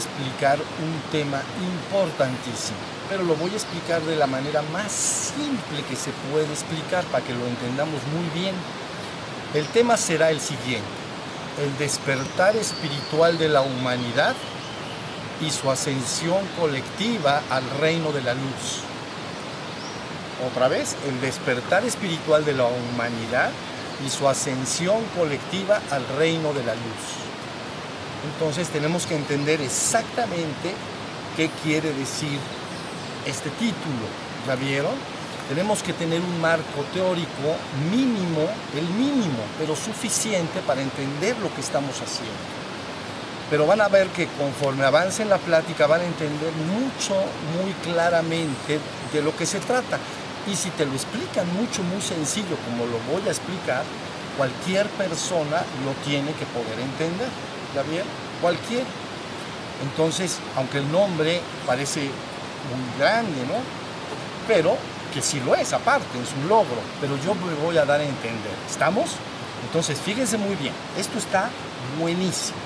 explicar un tema importantísimo, pero lo voy a explicar de la manera más simple que se puede explicar para que lo entendamos muy bien. El tema será el siguiente, el despertar espiritual de la humanidad y su ascensión colectiva al reino de la luz. Otra vez, el despertar espiritual de la humanidad y su ascensión colectiva al reino de la luz. Entonces tenemos que entender exactamente qué quiere decir este título. ¿Ya vieron? Tenemos que tener un marco teórico mínimo, el mínimo, pero suficiente para entender lo que estamos haciendo. Pero van a ver que conforme avance la plática van a entender mucho, muy claramente de lo que se trata. Y si te lo explican mucho, muy sencillo, como lo voy a explicar, cualquier persona lo tiene que poder entender. ¿Ya bien? Cualquier. Entonces, aunque el nombre parece muy grande, ¿no? Pero que sí lo es, aparte, es un logro. Pero yo me voy a dar a entender. ¿Estamos? Entonces, fíjense muy bien. Esto está buenísimo.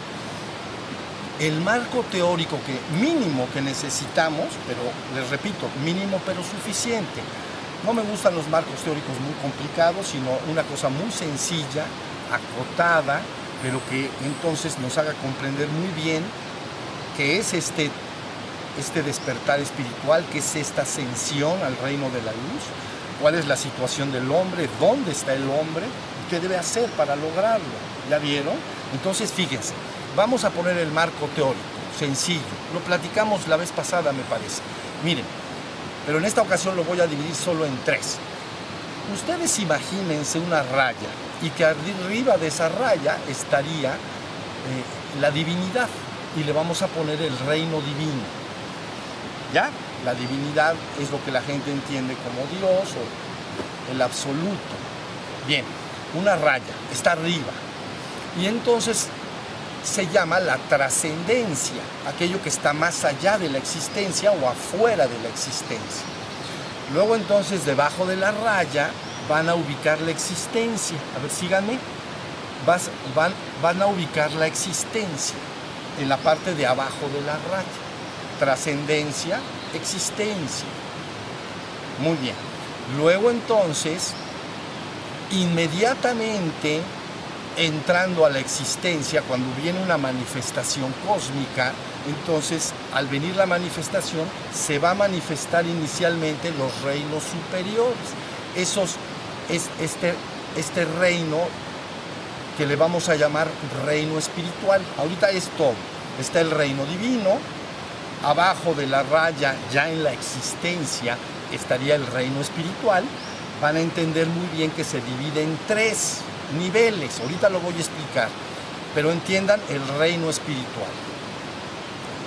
El marco teórico que mínimo que necesitamos, pero les repito, mínimo pero suficiente no me gustan los marcos teóricos muy complicados, sino una cosa muy sencilla, acotada, pero que entonces nos haga comprender muy bien qué es este, este despertar espiritual, qué es esta ascensión al reino de la luz, cuál es la situación del hombre, dónde está el hombre, qué debe hacer para lograrlo. ¿Ya vieron? Entonces fíjense, vamos a poner el marco teórico, sencillo. Lo platicamos la vez pasada, me parece. Miren, pero en esta ocasión lo voy a dividir solo en tres. Ustedes imagínense una raya y que arriba de esa raya estaría eh, la divinidad y le vamos a poner el reino divino. ¿Ya? La divinidad es lo que la gente entiende como Dios o el absoluto. Bien, una raya está arriba. Y entonces se llama la trascendencia, aquello que está más allá de la existencia o afuera de la existencia. Luego entonces debajo de la raya van a ubicar la existencia. A ver, síganme. van, van a ubicar la existencia en la parte de abajo de la raya. Trascendencia, existencia. Muy bien. Luego entonces, inmediatamente entrando a la existencia, cuando viene una manifestación cósmica, entonces al venir la manifestación se va a manifestar inicialmente los reinos superiores. Esos, es, este, este reino que le vamos a llamar reino espiritual. Ahorita es todo. Está el reino divino, abajo de la raya, ya en la existencia, estaría el reino espiritual. Van a entender muy bien que se divide en tres niveles, ahorita lo voy a explicar, pero entiendan el reino espiritual.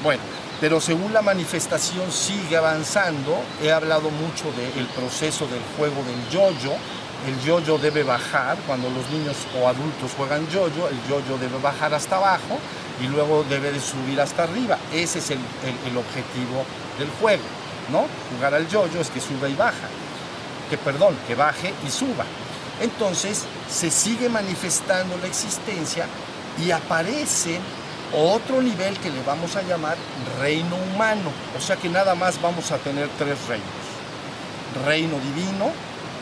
Bueno, pero según la manifestación sigue avanzando, he hablado mucho del proceso del juego del yoyo, el yoyo debe bajar, cuando los niños o adultos juegan yoyo, el yoyo debe bajar hasta abajo y luego debe de subir hasta arriba. Ese es el, el objetivo del juego, ¿no? Jugar al yoyo es que suba y baja, que perdón, que baje y suba. Entonces se sigue manifestando la existencia y aparece otro nivel que le vamos a llamar reino humano. O sea que nada más vamos a tener tres reinos. Reino divino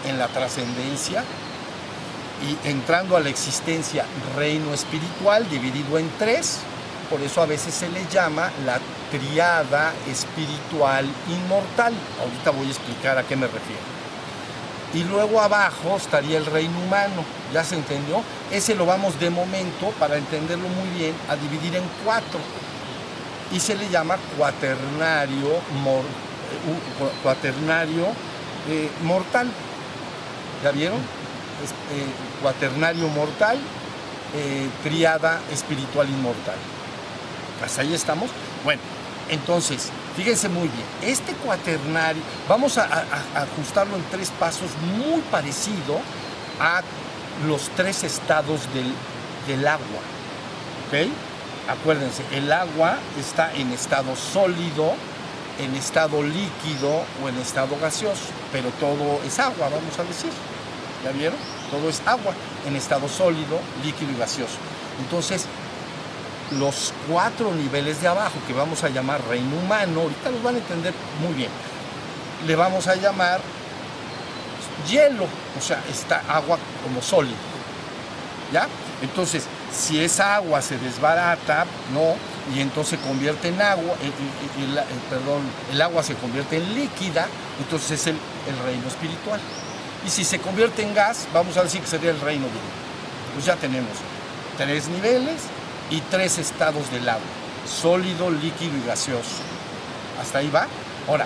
en la trascendencia y entrando a la existencia reino espiritual dividido en tres. Por eso a veces se le llama la triada espiritual inmortal. Ahorita voy a explicar a qué me refiero y luego abajo estaría el reino humano, ¿ya se entendió? Ese lo vamos de momento, para entenderlo muy bien, a dividir en cuatro y se le llama cuaternario, eh, cuaternario eh, mortal. ¿Ya vieron? Eh, cuaternario mortal, triada espiritual inmortal. Hasta ahí estamos. Bueno, entonces, fíjense muy bien, este cuaternario, vamos a, ajustarlo en tres pasos muy parecido a los tres estados del, agua. ¿Ok? Acuérdense, el agua está en estado sólido, en estado líquido o en estado gaseoso, pero todo es agua, vamos a decir. ¿Ya vieron? Todo es agua en estado sólido, líquido y gaseoso. Entonces, los cuatro niveles de abajo que vamos a llamar reino humano, ahorita los van a entender muy bien, le vamos a llamar hielo, o sea, está agua como sólido. ¿Ya? Entonces, si esa agua se desbarata, ¿no? Y entonces convierte en agua, el, perdón, el agua se convierte en líquida, entonces es el, el, reino espiritual. Y si se convierte en gas, vamos a decir que sería el reino divino. Pues ya tenemos tres niveles y tres estados del agua, sólido, líquido y gaseoso. Hasta ahí va. Ahora,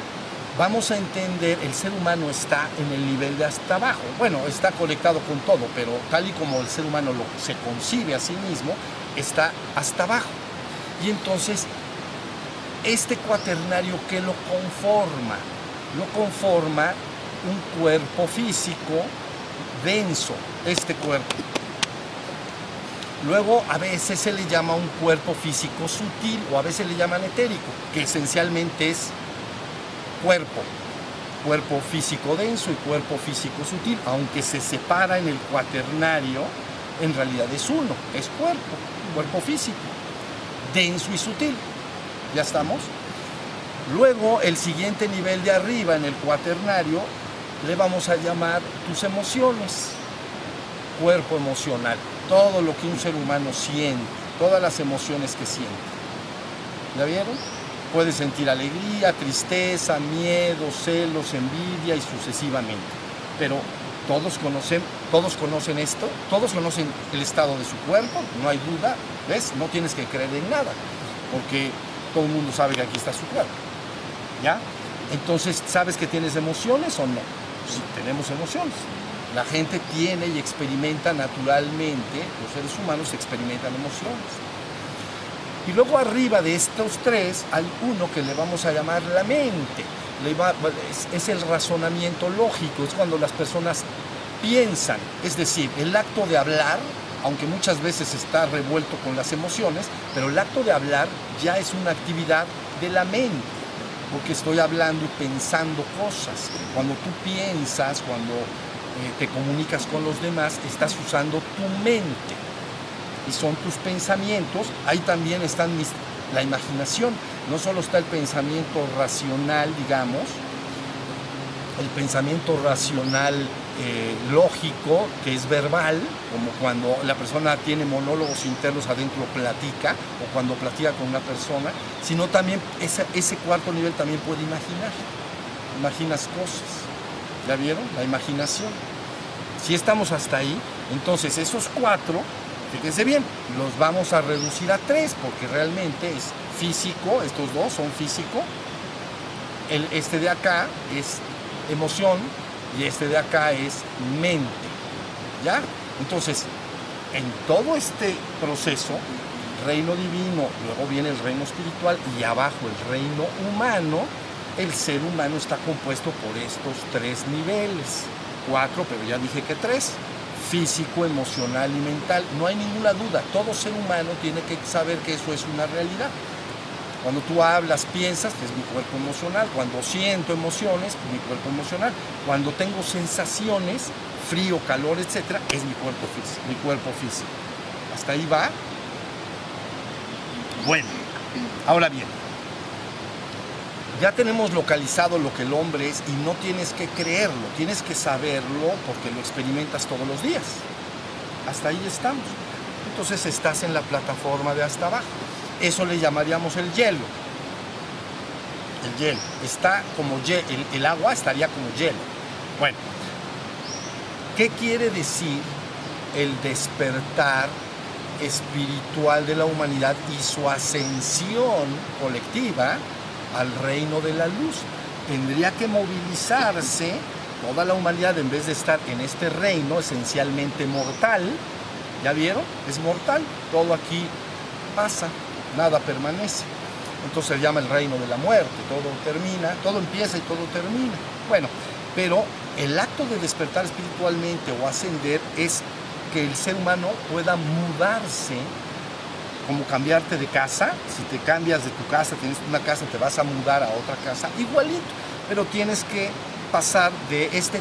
vamos a entender, el ser humano está en el nivel de hasta abajo. Bueno, está conectado con todo, pero tal y como el ser humano lo, se concibe a sí mismo, está hasta abajo. Y entonces, este cuaternario que lo conforma, lo conforma un cuerpo físico denso, este cuerpo. Luego a veces se le llama un cuerpo físico sutil o a veces le llaman etérico, que esencialmente es cuerpo, cuerpo físico denso y cuerpo físico sutil, aunque se separa en el cuaternario, en realidad es uno, es cuerpo, cuerpo físico, denso y sutil. ¿Ya estamos? Luego, el siguiente nivel de arriba en el cuaternario le vamos a llamar tus emociones, cuerpo emocional, todo lo que un ser humano siente, todas las emociones que siente. ¿Ya vieron? Puede sentir alegría, tristeza, miedo, celos, envidia y sucesivamente. Pero todos conocen, todos conocen esto, todos conocen el estado de su cuerpo, no hay duda, ¿ves? No tienes que creer en nada, porque todo el mundo sabe que aquí está su cuerpo. ¿Ya? Entonces, ¿sabes que tienes emociones o no? Sí, tenemos emociones. La gente tiene y experimenta naturalmente, los seres humanos experimentan emociones. Y luego arriba de estos tres hay uno que le vamos a llamar la mente. Es, el razonamiento lógico, es cuando las personas piensan, es decir, el acto de hablar, aunque muchas veces está revuelto con las emociones, pero el acto de hablar ya es una actividad de la mente, porque estoy hablando y pensando cosas. Cuando tú piensas, cuando eh, te comunicas con los demás, estás usando tu mente y son tus pensamientos, ahí también está la imaginación. No solo está el pensamiento racional, digamos, el pensamiento racional eh, lógico, que es verbal, como cuando la persona tiene monólogos internos adentro, platica, o cuando platica con una persona, sino también ese, ese cuarto nivel también puede imaginar. Imaginas cosas. ¿Ya vieron? La imaginación. Si estamos hasta ahí, entonces esos cuatro Fíjense bien, los vamos a reducir a tres porque realmente es físico, estos dos son físico. El, este de acá es emoción y este de acá es mente. ¿Ya? Entonces, en todo este proceso, reino divino, luego viene el reino espiritual y abajo el reino humano, el ser humano está compuesto por estos tres niveles. Cuatro, pero ya dije que tres físico, emocional y mental. No hay ninguna duda, todo ser humano tiene que saber que eso es una realidad. Cuando tú hablas, piensas, es mi cuerpo emocional. Cuando siento emociones, mi cuerpo emocional. Cuando tengo sensaciones, frío, calor, etcétera, es mi cuerpo físico, mi cuerpo físico. Hasta ahí va. Bueno, ahora bien, ya tenemos localizado lo que el hombre es y no tienes que creerlo, tienes que saberlo porque lo experimentas todos los días. Hasta ahí estamos. Entonces estás en la plataforma de hasta abajo. Eso le llamaríamos el hielo. El hielo. Está como hielo, el, el agua estaría como hielo. Bueno, ¿qué quiere decir el despertar espiritual de la humanidad y su ascensión colectiva? Al reino de la luz. Tendría que movilizarse toda la humanidad en vez de estar en este reino esencialmente mortal. ¿Ya vieron? Es mortal. Todo aquí pasa, nada permanece. Entonces se llama el reino de la muerte. Todo termina, todo empieza y todo termina. Bueno, pero el acto de despertar espiritualmente o ascender es que el ser humano pueda mudarse como cambiarte de casa, si te cambias de tu casa, tienes una casa, te vas a mudar a otra casa, igualito, pero tienes que pasar de este,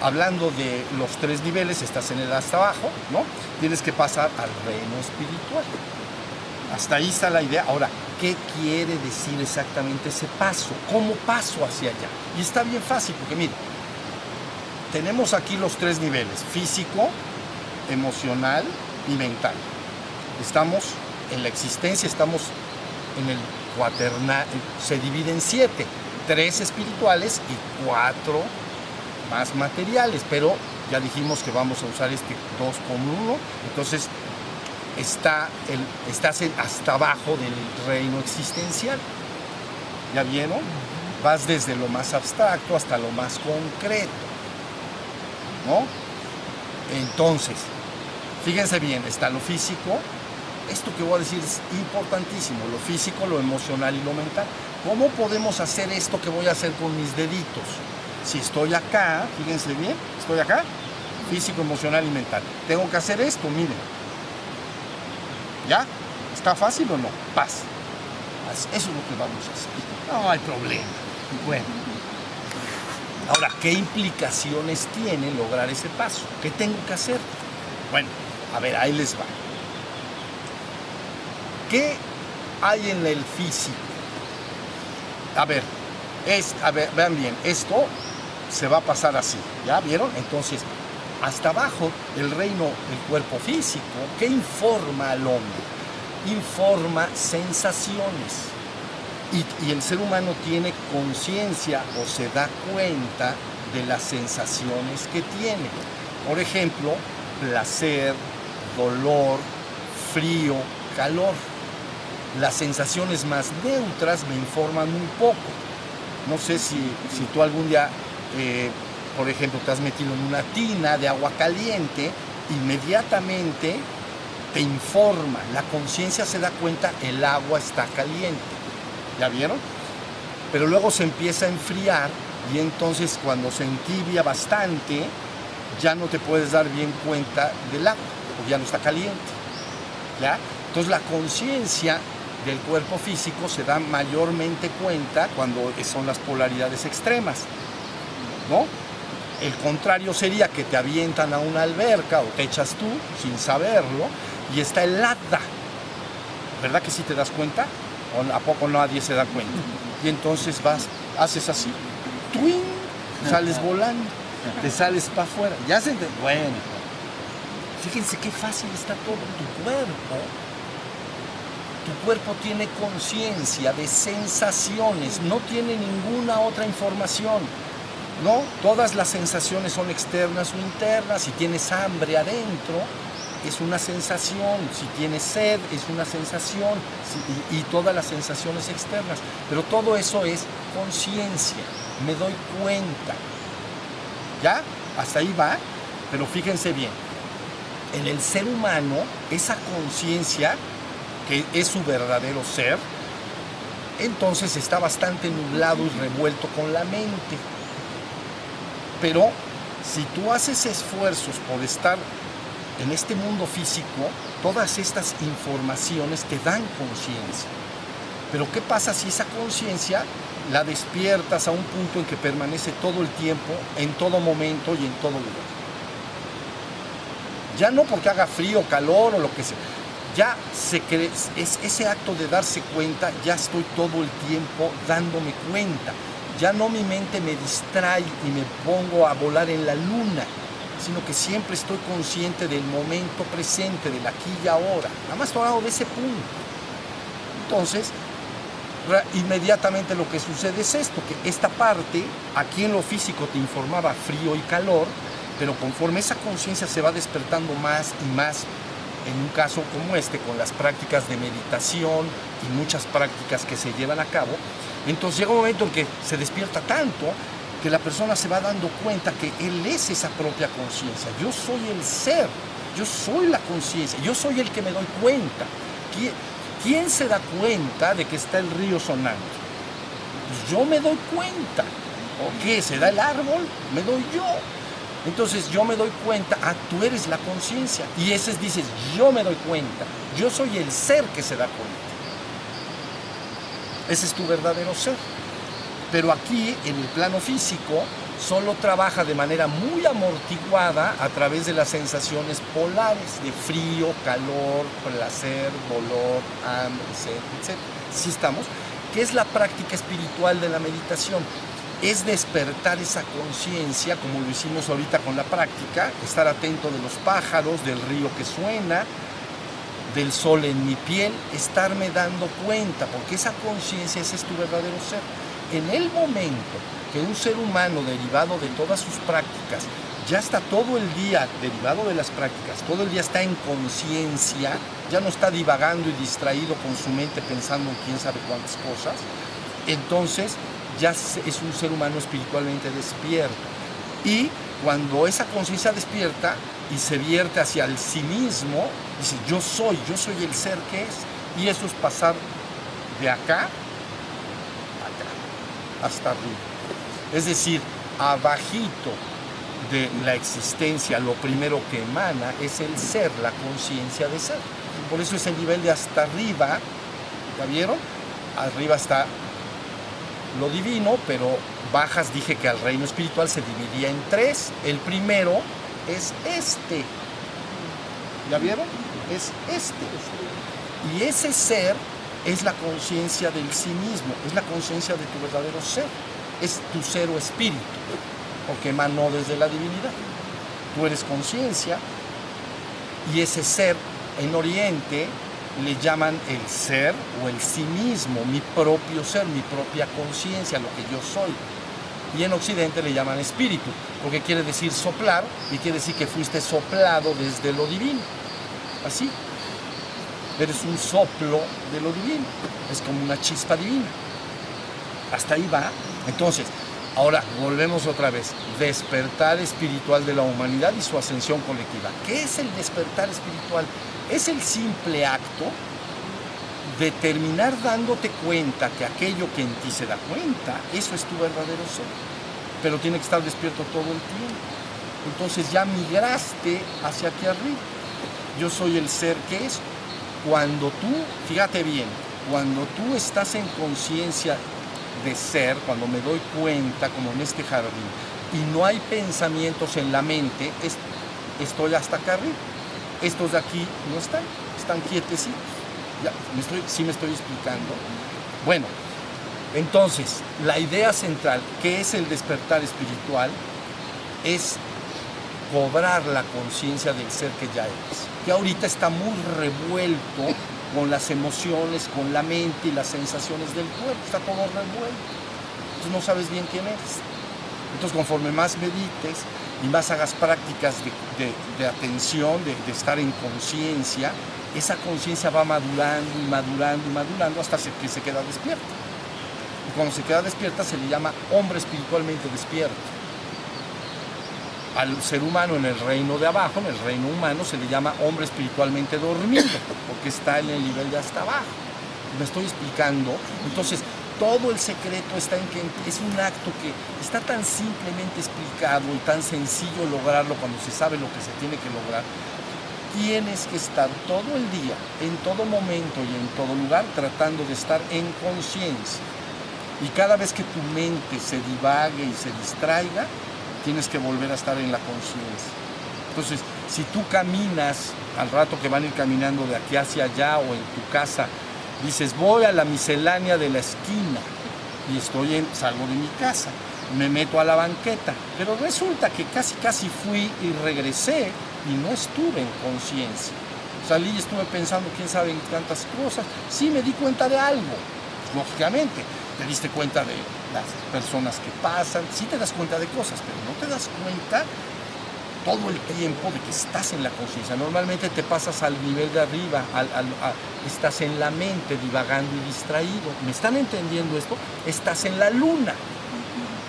hablando de los tres niveles, estás en el hasta abajo, ¿no? Tienes que pasar al reino espiritual. Hasta ahí está la idea. Ahora, ¿qué quiere decir exactamente ese paso? ¿Cómo paso hacia allá? Y está bien fácil, porque mire, tenemos aquí los tres niveles, físico, emocional y mental. Estamos en la existencia, estamos en el cuaternal, se divide en siete, tres espirituales y cuatro más materiales, pero ya dijimos que vamos a usar este dos con uno, entonces está el, estás hasta abajo del reino existencial. ¿Ya vieron? Vas desde lo más abstracto hasta lo más concreto. ¿No? Entonces, fíjense bien, está lo físico. Esto que voy a decir es importantísimo, lo físico, lo emocional y lo mental. ¿Cómo podemos hacer esto que voy a hacer con mis deditos? Si estoy acá, fíjense bien, estoy acá, físico, emocional y mental. Tengo que hacer esto, miren ¿Ya? ¿Está fácil o no? Paz. Eso es lo que vamos a hacer. No hay problema. Bueno. Ahora, ¿qué implicaciones tiene lograr ese paso? ¿Qué tengo que hacer? Bueno, a ver, ahí les va. ¿Qué hay en el físico? A ver, es, vean bien, esto se va a pasar así, ¿ya vieron? Entonces, hasta abajo el reino del cuerpo físico, ¿qué informa al hombre? Informa sensaciones. Y, el ser humano tiene conciencia o se da cuenta de las sensaciones que tiene. Por ejemplo, placer, dolor, frío, calor. Las sensaciones más neutras me informan muy poco. No sé si, si tú algún día eh, por ejemplo, te has metido en una tina de agua caliente, inmediatamente te informa, la conciencia se da cuenta, el agua está caliente. ¿Ya vieron? Pero luego se empieza a enfriar y entonces cuando se entibia bastante, ya no te puedes dar bien cuenta del agua, porque ya no está caliente. ¿Ya? Entonces la conciencia del cuerpo físico se da mayormente cuenta cuando son las polaridades extremas. ¿No? El contrario sería que te avientan a una alberca o te echas tú sin saberlo y está helada. ¿Verdad que sí te das cuenta? ¿O a poco nadie se da cuenta? Y entonces vas, haces así, ¡twing! sales volando, te sales para afuera. Ya se Bueno, fíjense qué fácil está todo. Tu cuerpo, tu cuerpo tiene conciencia de sensaciones, no tiene ninguna otra información. ¿no? Todas las sensaciones son externas o internas. Si tienes hambre adentro, es una sensación. Si tienes sed, es una sensación. y, todas las sensaciones externas. Pero todo eso es conciencia. Me doy cuenta. ¿Ya? Hasta ahí va. Pero fíjense bien. En el ser humano, esa conciencia, que es su verdadero ser, entonces está bastante nublado y revuelto con la mente. Pero si tú haces esfuerzos por estar en este mundo físico, todas estas informaciones te dan conciencia. Pero ¿qué pasa si esa conciencia la despiertas a un punto en que permanece todo el tiempo, en todo momento y en todo lugar? Ya no porque haga frío, calor o lo que sea. Ya se es ese acto de darse cuenta, ya estoy todo el tiempo dándome cuenta ya no mi mente me distrae y me pongo a volar en la luna, sino que siempre estoy consciente del momento presente, del aquí y ahora. Nada más hablando de ese punto. Entonces, inmediatamente lo que sucede es esto, que esta parte, aquí en lo físico te informaba frío y calor, pero conforme esa conciencia se va despertando más y más, en un caso como este, con las prácticas de meditación y muchas prácticas que se llevan a cabo, entonces llega un momento en que se despierta tanto que la persona se va dando cuenta que él es esa propia conciencia. Yo soy el ser, yo soy la conciencia, yo soy el que me doy cuenta. ¿Quién, se da cuenta de que está el río sonando? Pues yo me doy cuenta. ¿O qué? ¿Se da el árbol? Me doy yo. Entonces yo me doy cuenta, ah, tú eres la conciencia. Y ese es, dices, yo me doy cuenta. Yo soy el ser que se da cuenta. Ese es tu verdadero ser. Pero aquí, en el plano físico, solo trabaja de manera muy amortiguada a través de las sensaciones polares de frío, calor, placer, dolor, hambre, etc. Si estamos, ¿qué es la práctica espiritual de la meditación? Es despertar esa conciencia, como lo hicimos ahorita con la práctica, estar atento de los pájaros, del río que suena, del sol en mi piel, estarme dando cuenta, porque esa conciencia, ese es tu verdadero ser. En el momento que un ser humano derivado de todas sus prácticas ya está todo el día, derivado de las prácticas, todo el día está en conciencia, ya no está divagando y distraído con su mente pensando en quién sabe cuántas cosas, entonces ya es un ser humano espiritualmente despierto. Y cuando esa conciencia despierta y se vierte hacia el sí mismo, dice, yo soy, yo soy el ser que es. Y eso es pasar de acá, hasta arriba. Es decir, abajito de la existencia, lo primero que emana es el ser, la conciencia de ser. Por eso es el nivel de hasta arriba, ¿ya vieron? Arriba está lo divino, pero bajas dije que al reino espiritual se dividía en tres. El primero es este. ¿Ya vieron? Es este. Y ese ser es la conciencia del sí mismo, es la conciencia de tu verdadero ser, es tu ser o espíritu, porque emanó desde la divinidad. Tú eres conciencia y ese ser en Oriente le llaman el ser o el sí mismo, mi propio ser, mi propia conciencia, lo que yo soy. Y en Occidente le llaman espíritu, porque quiere decir soplar y quiere decir que fuiste soplado desde lo divino. Así. Eres un soplo de lo divino. Es como una chispa divina. Hasta ahí va. Entonces, ahora volvemos otra vez. Despertar espiritual de la humanidad y su ascensión colectiva. ¿Qué es el despertar espiritual? Es el simple acto de terminar dándote cuenta que aquello que en ti se da cuenta, eso es tu verdadero ser. Pero tiene que estar despierto todo el tiempo. Entonces ya migraste hacia aquí arriba. Yo soy el ser que es. Cuando tú, fíjate bien, cuando tú estás en conciencia de ser, cuando me doy cuenta, como en este jardín, y no hay pensamientos en la mente, estoy hasta acá arriba. Estos de aquí no están, están quietecitos. Ya, me estoy, sí me estoy explicando. Bueno, entonces, la idea central, que es el despertar espiritual, es cobrar la conciencia del ser que ya eres, que ahorita está muy revuelto con las emociones, con la mente y las sensaciones del cuerpo, está todo revuelto. Entonces no sabes bien quién eres. Entonces conforme más medites y más hagas prácticas de, atención, de, estar en conciencia, esa conciencia va madurando y madurando y madurando hasta que se queda despierta. Y cuando se queda despierta se le llama hombre espiritualmente despierto. Al ser humano en el reino de abajo, en el reino humano, se le llama hombre espiritualmente dormido, porque está en el nivel de hasta abajo. Me estoy explicando. Entonces, todo el secreto está en que es un acto que está tan simplemente explicado y tan sencillo lograrlo cuando se sabe lo que se tiene que lograr. Tienes que estar todo el día, en todo momento y en todo lugar tratando de estar en conciencia. Y cada vez que tu mente se divague y se distraiga, tienes que volver a estar en la conciencia. Entonces, si tú caminas al rato que van a ir caminando de aquí hacia allá o en tu casa Dices, voy a la miscelánea de la esquina y estoy en, salgo de mi casa, me meto a la banqueta, pero resulta que casi casi fui y regresé y no estuve en conciencia. Salí y estuve pensando quién sabe en tantas cosas. Sí me di cuenta de algo, lógicamente. Te diste cuenta de personas que pasan, sí te das cuenta de cosas, pero no te das cuenta todo el tiempo de que estás en la conciencia. Normalmente te pasas al nivel de arriba, estás en la mente divagando y distraído. ¿Me están entendiendo esto? Estás en la luna,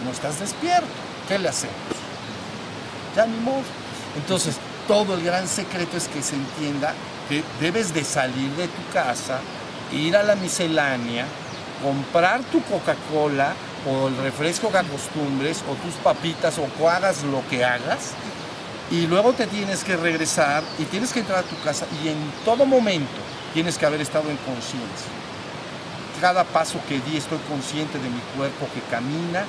no estás despierto. ¿Qué le hacemos? Ya ni modo. Entonces, todo el gran secreto es que se entienda que debes de salir de tu casa, ir a la miscelánea, comprar tu Coca-Cola o el refresco que acostumbres o tus papitas o hagas lo que hagas y luego te tienes que regresar y tienes que entrar a tu casa y en todo momento tienes que haber estado en conciencia. Cada paso que di estoy consciente de mi cuerpo que camina,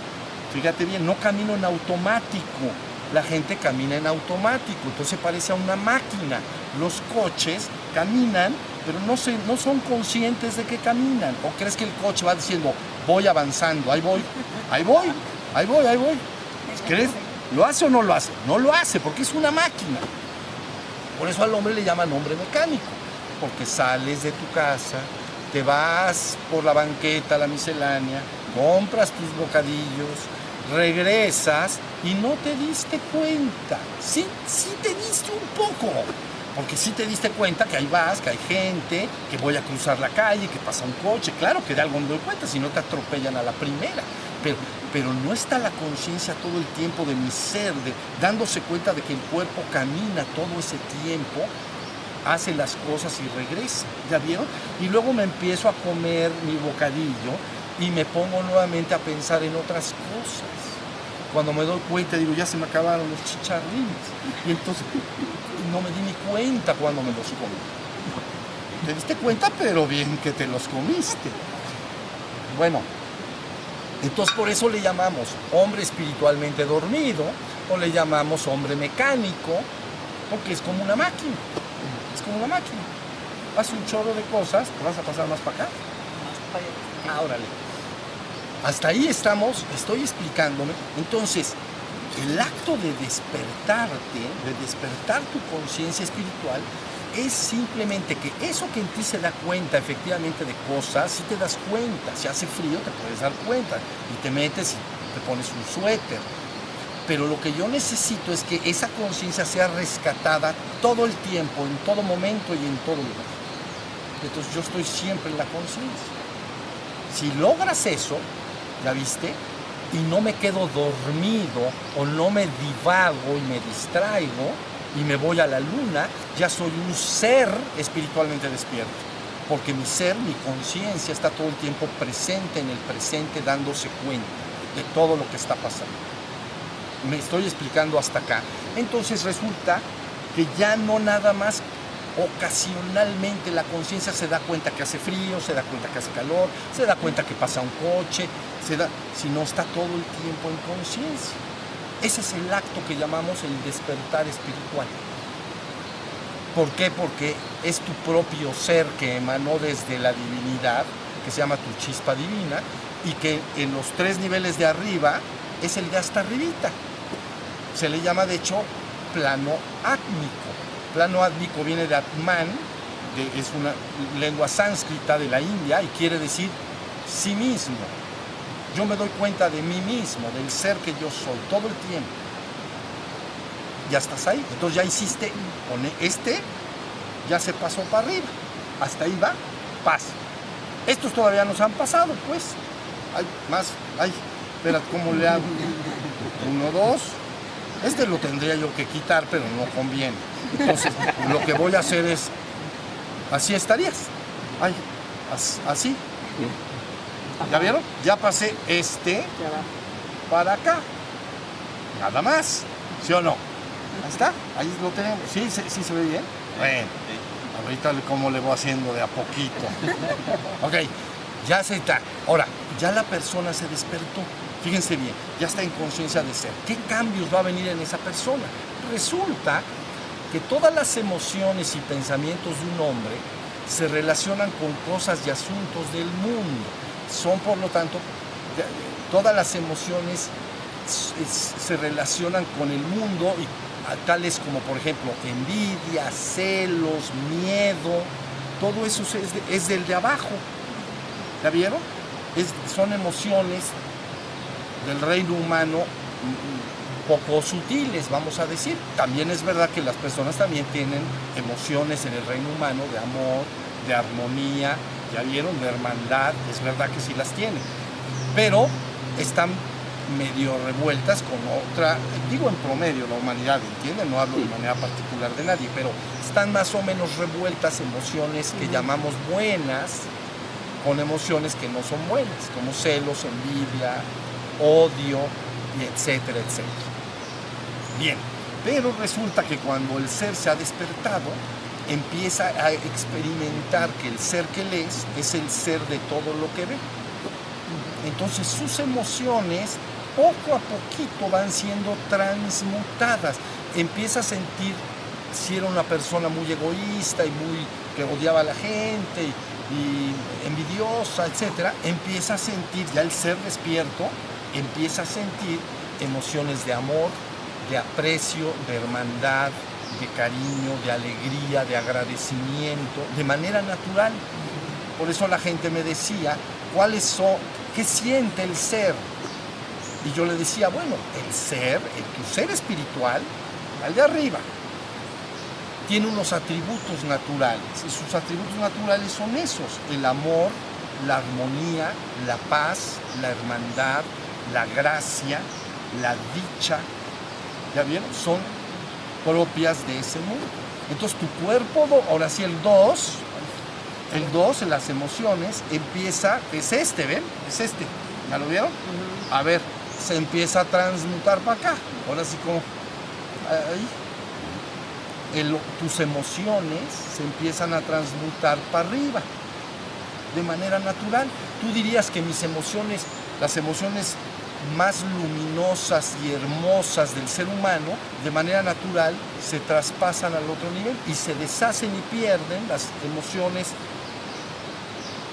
fíjate bien, no camino en automático. La gente camina en automático, entonces parece a una máquina. Los coches caminan, pero no, se, no son conscientes de que caminan. ¿O crees que el coche va diciendo, voy avanzando, ahí voy, ahí voy, ahí voy, ahí voy? ¿Crees? ¿Lo hace o no lo hace? No lo hace porque es una máquina. Por eso al hombre le llaman hombre mecánico, porque sales de tu casa, te vas por la banqueta, la miscelánea, compras tus bocadillos, regresas y no te diste cuenta. Sí, sí te diste un poco, porque sí te diste cuenta que ahí vas, que hay gente, que voy a cruzar la calle, que pasa un coche. Claro que de algo no doy cuenta, si no te atropellan a la primera. Pero, pero no está la conciencia todo el tiempo de mi ser, dándose cuenta de que el cuerpo camina todo ese tiempo hace las cosas y regresa, ¿ya vieron? Y luego me empiezo a comer mi bocadillo y me pongo nuevamente a pensar en otras cosas. Cuando me doy cuenta, digo, ya se me acabaron los chicharrines. Y entonces no me di ni cuenta cuando me los comí. Te diste cuenta, pero bien que te los comiste. Bueno, entonces por eso le llamamos hombre espiritualmente dormido o le llamamos hombre mecánico, porque es como una máquina como una máquina. Hace un chorro de cosas, ¿te vas a pasar más para acá? Ah, órale. Hasta ahí estamos, estoy explicándome. Entonces, el acto de despertarte, de despertar tu conciencia espiritual, es simplemente que eso que en ti se da cuenta efectivamente de cosas, si te das cuenta, si hace frío te puedes dar cuenta y te metes y te pones un suéter, pero lo que yo necesito es que esa conciencia sea rescatada todo el tiempo, en todo momento y en todo lugar. Entonces yo estoy siempre en la conciencia. Si logras eso, ¿ya viste? Y no me quedo dormido o no me divago y me distraigo y me voy a la luna, ya soy un ser espiritualmente despierto. Porque mi ser, mi conciencia está todo el tiempo presente en el presente dándose cuenta de todo lo que está pasando me estoy explicando hasta acá. Entonces resulta que ya no nada más ocasionalmente la conciencia se da cuenta que hace frío, se da cuenta que hace calor, se da cuenta que pasa un coche, se da, sino está todo el tiempo en conciencia. Ese es el acto que llamamos el despertar espiritual. ¿Por qué? Porque es tu propio ser que emanó desde la divinidad, que se llama tu chispa divina, y que en los tres niveles de arriba es el de hasta arribita. Se le llama de hecho plano átmico. Plano átmico viene de Atman, es una lengua sánscrita de la India y quiere decir sí mismo. Yo me doy cuenta de mí mismo, del ser que yo soy, todo el tiempo. Ya estás ahí. Entonces ya hiciste con este, ya se pasó para arriba. Hasta ahí va, paz. Estos todavía nos han pasado, pues. Hay más, hay Espera, ¿cómo le hago? Uno, dos. Este lo tendría yo que quitar, pero no conviene. Entonces, lo que voy a hacer es, así estarías. Ay, así. ¿Ya vieron? Ya pasé este para acá. Nada más. ¿Sí o no? Ahí está, ahí lo tenemos. ¿Sí, sí, se ve bien? Bueno, ahorita cómo le voy haciendo de a poquito. Ok, ya se está. Ahora, ya la persona se despertó. Fíjense bien, ya está en conciencia de ser. ¿Qué cambios va a venir en esa persona? Resulta que todas las emociones y pensamientos de un hombre se relacionan con cosas y asuntos del mundo. Son, por lo tanto, todas las emociones se relacionan con el mundo y tales como, por ejemplo, envidia, celos, miedo, todo eso es, del de abajo. ¿Ya vieron? son emociones del reino humano poco sutiles, vamos a decir. También es verdad que las personas también tienen emociones en el reino humano de amor, de armonía, ya vieron, de hermandad, es verdad que sí las tienen. Pero están medio revueltas con otra, digo en promedio la humanidad, ¿entienden? No hablo de manera particular de nadie, pero están más o menos revueltas emociones que llamamos buenas con emociones que no son buenas, como celos, envidia, odio, etcétera, etcétera. Bien, pero resulta que cuando el ser se ha despertado, empieza a experimentar que el ser que él es es el ser de todo lo que ve. Entonces sus emociones poco a poquito van siendo transmutadas. Empieza a sentir si era una persona muy egoísta y muy que odiaba a la gente y, envidiosa, etcétera, empieza a sentir ya el ser despierto, empieza a sentir emociones de amor, de aprecio, de hermandad, de cariño, de alegría, de agradecimiento, de manera natural. Por eso la gente me decía, ¿cuáles son, qué siente el ser? Y yo le decía, bueno, el ser, el, tu ser espiritual, al de arriba, tiene unos atributos naturales. Y sus atributos naturales son esos, el amor, la armonía, la paz, la hermandad, la gracia, la dicha. ¿Ya vieron? Son propias de ese mundo. Entonces tu cuerpo, ahora sí el 2, el 2 en las emociones empieza, es este, ¿ven? Es este. ¿Ya lo vieron? A ver, se empieza a transmutar para acá. Ahora sí como ahí tus emociones se empiezan a transmutar para arriba de manera natural. Tú dirías que mis emociones, las emociones más luminosas y hermosas del ser humano, de manera natural se traspasan al otro nivel y se deshacen y pierden las emociones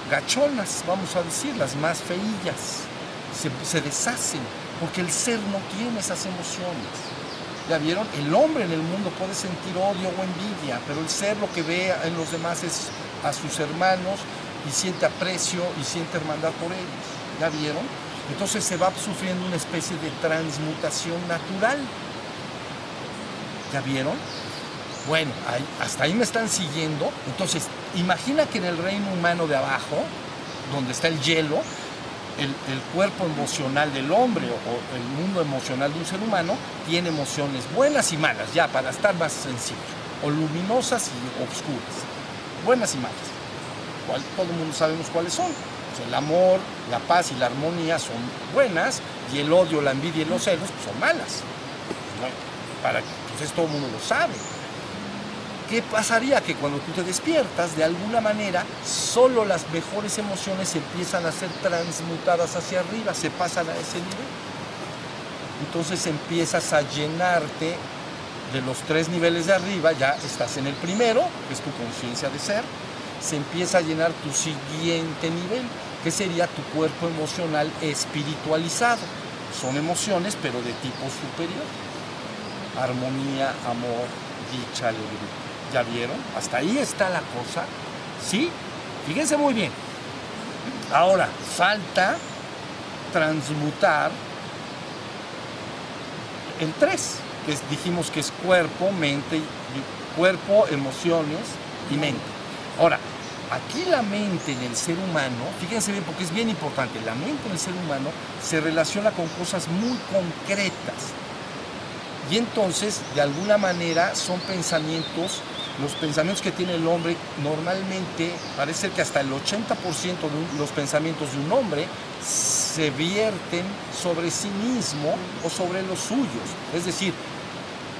gachonas, vamos a decir, las más feillas. Se, se deshacen porque el ser no tiene esas emociones. ¿Ya vieron? El hombre en el mundo puede sentir odio o envidia, pero el ser lo que ve en los demás es a sus hermanos y siente aprecio y siente hermandad por ellos. ¿Ya vieron? Entonces se va sufriendo una especie de transmutación natural. ¿Ya vieron? Bueno, hasta ahí me están siguiendo. Entonces, imagina que en el reino humano de abajo, donde está el hielo, el, cuerpo emocional del hombre o, el mundo emocional de un ser humano tiene emociones buenas y malas, ya para estar más sencillo, o luminosas y oscuras, buenas y malas. todo el mundo sabemos cuáles son. El amor, la paz y la armonía son buenas y el odio, la envidia y los celos pues, son malas. para, pues todo el mundo lo sabe. ¿Qué pasaría? Que cuando tú te despiertas, de alguna manera, solo las mejores emociones empiezan a ser transmutadas hacia arriba, se pasan a ese nivel. Entonces empiezas a llenarte de los tres niveles de arriba, ya estás en el primero, que es tu conciencia de ser, se empieza a llenar tu siguiente nivel, que sería tu cuerpo emocional espiritualizado. Son emociones, pero de tipo superior. Armonía, amor, dicha, alegría. ¿Ya vieron? Hasta ahí está la cosa. ¿Sí? Fíjense muy bien. Ahora, falta transmutar el 3, que dijimos que es cuerpo, mente, cuerpo, emociones y mente. Ahora, aquí la mente en el ser humano, fíjense bien porque es bien importante, la mente en el ser humano se relaciona con cosas muy concretas. Y entonces, de alguna manera, son pensamientos los pensamientos que tiene el hombre normalmente parece que hasta el 80% de los pensamientos de un hombre se vierten sobre sí mismo o sobre los suyos. Es decir,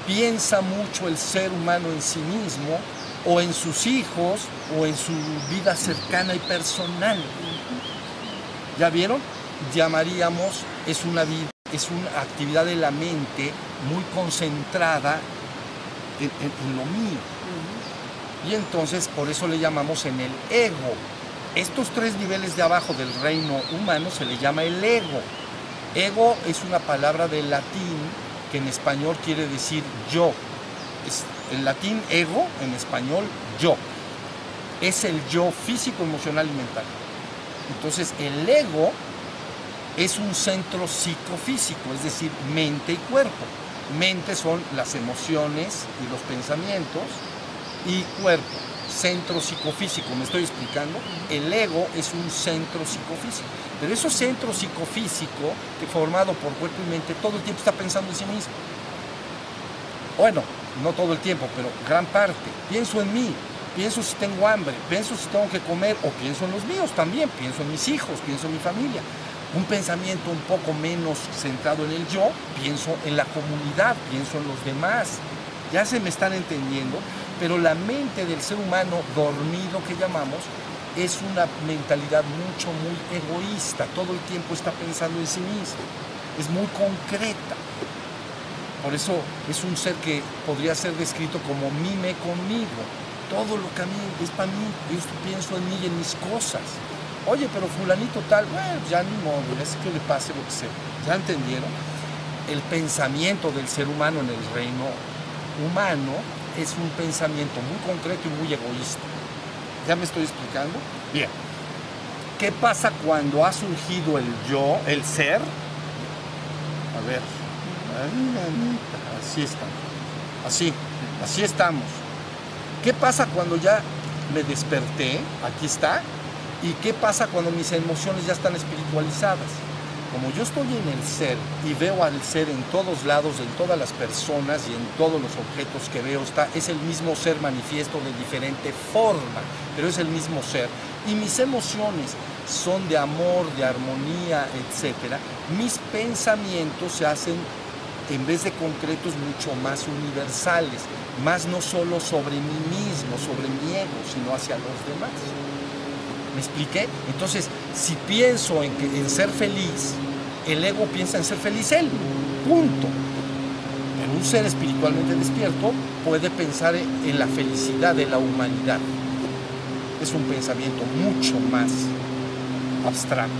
piensa mucho el ser humano en sí mismo o en sus hijos o en su vida cercana y personal. ¿Ya vieron? Llamaríamos, es una, es una actividad de la mente muy concentrada en lo mío. Y entonces por eso le llamamos en el ego. Estos tres niveles de abajo del reino humano se le llama el ego. Ego es una palabra del latín que en español quiere decir yo. En latín ego, en español yo. Es el yo físico, emocional y mental. Entonces el ego es un centro psicofísico, es decir, mente y cuerpo. Mente son las emociones y los pensamientos y cuerpo, centro psicofísico, me estoy explicando, el ego es un centro psicofísico, pero ese centro psicofísico que formado por cuerpo y mente todo el tiempo está pensando en sí mismo. Bueno, no todo el tiempo, pero gran parte. Pienso en mí, pienso si tengo hambre, pienso si tengo que comer o pienso en los míos también, pienso en mis hijos, pienso en mi familia. Un pensamiento un poco menos centrado en el yo, pienso en la comunidad, pienso en los demás. Ya se me están entendiendo pero la mente del ser humano dormido que llamamos es una mentalidad mucho, muy egoísta. Todo el tiempo está pensando en sí mismo. es muy concreta. Por eso es un ser que podría ser descrito como mime conmigo. Todo lo que a mí es para mí, yo pienso en mí y en mis cosas. Oye, pero fulanito tal, bueno, ya ni modo, es que le pase lo que sea. ¿Ya entendieron? El pensamiento del ser humano en el reino humano es un pensamiento muy concreto y muy egoísta. ¿Ya me estoy explicando? Bien. ¿Qué pasa cuando ha surgido el yo, el ser? A ver. Así está. Así. Así estamos. ¿Qué pasa cuando ya me desperté? Aquí está. ¿Y qué pasa cuando mis emociones ya están espiritualizadas? Como yo estoy en el ser y veo al ser en todos lados, en todas las personas y en todos los objetos que veo, está, es el mismo ser manifiesto de diferente forma, pero es el mismo ser. Y mis emociones son de amor, de armonía, etc. Mis pensamientos se hacen, en vez de concretos, mucho más universales, más no solo sobre mí mismo, sobre mi ego, sino hacia los demás. ¿Me expliqué? Entonces, si pienso en, ser feliz, el ego piensa en ser feliz él. Punto. Pero un ser espiritualmente despierto puede pensar en la felicidad de la humanidad. Es un pensamiento mucho más abstracto.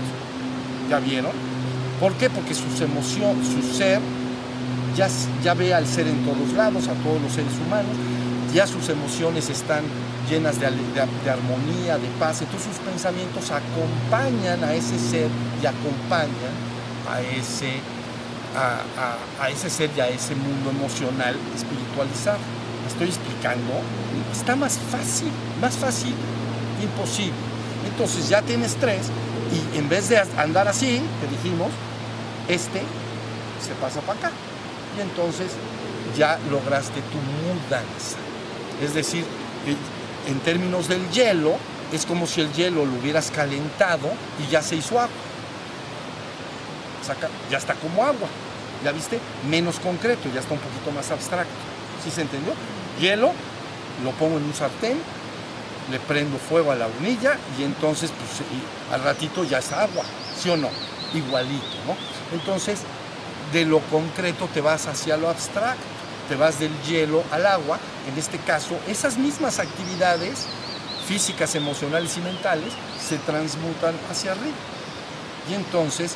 ¿Ya vieron? ¿Por qué? Porque sus emociones, su ser, ya, ve al ser en todos lados, a todos los seres humanos, ya sus emociones están llenas de, armonía, de paz. Entonces sus pensamientos acompañan a ese ser y acompañan a ese, a, ese ser y a ese mundo emocional espiritualizado. ¿Me estoy explicando? Está más fácil, más fácil, imposible. Entonces ya tienes tres y en vez de andar así, que dijimos, este se pasa para acá. Entonces ya lograste tu mudanza. Es decir, en términos del hielo, es como si el hielo lo hubieras calentado y ya se hizo agua. ya está como agua. ¿Ya viste? Menos concreto, ya está un poquito más abstracto. ¿Sí se entendió? Hielo, lo pongo en un sartén, le prendo fuego a la hornilla y entonces pues, al ratito ya es agua, ¿sí o no? Igualito, ¿no? Entonces, de lo concreto te vas hacia lo abstracto te vas del hielo al agua, en este caso, esas mismas actividades físicas, emocionales y mentales se transmutan hacia arriba. Y entonces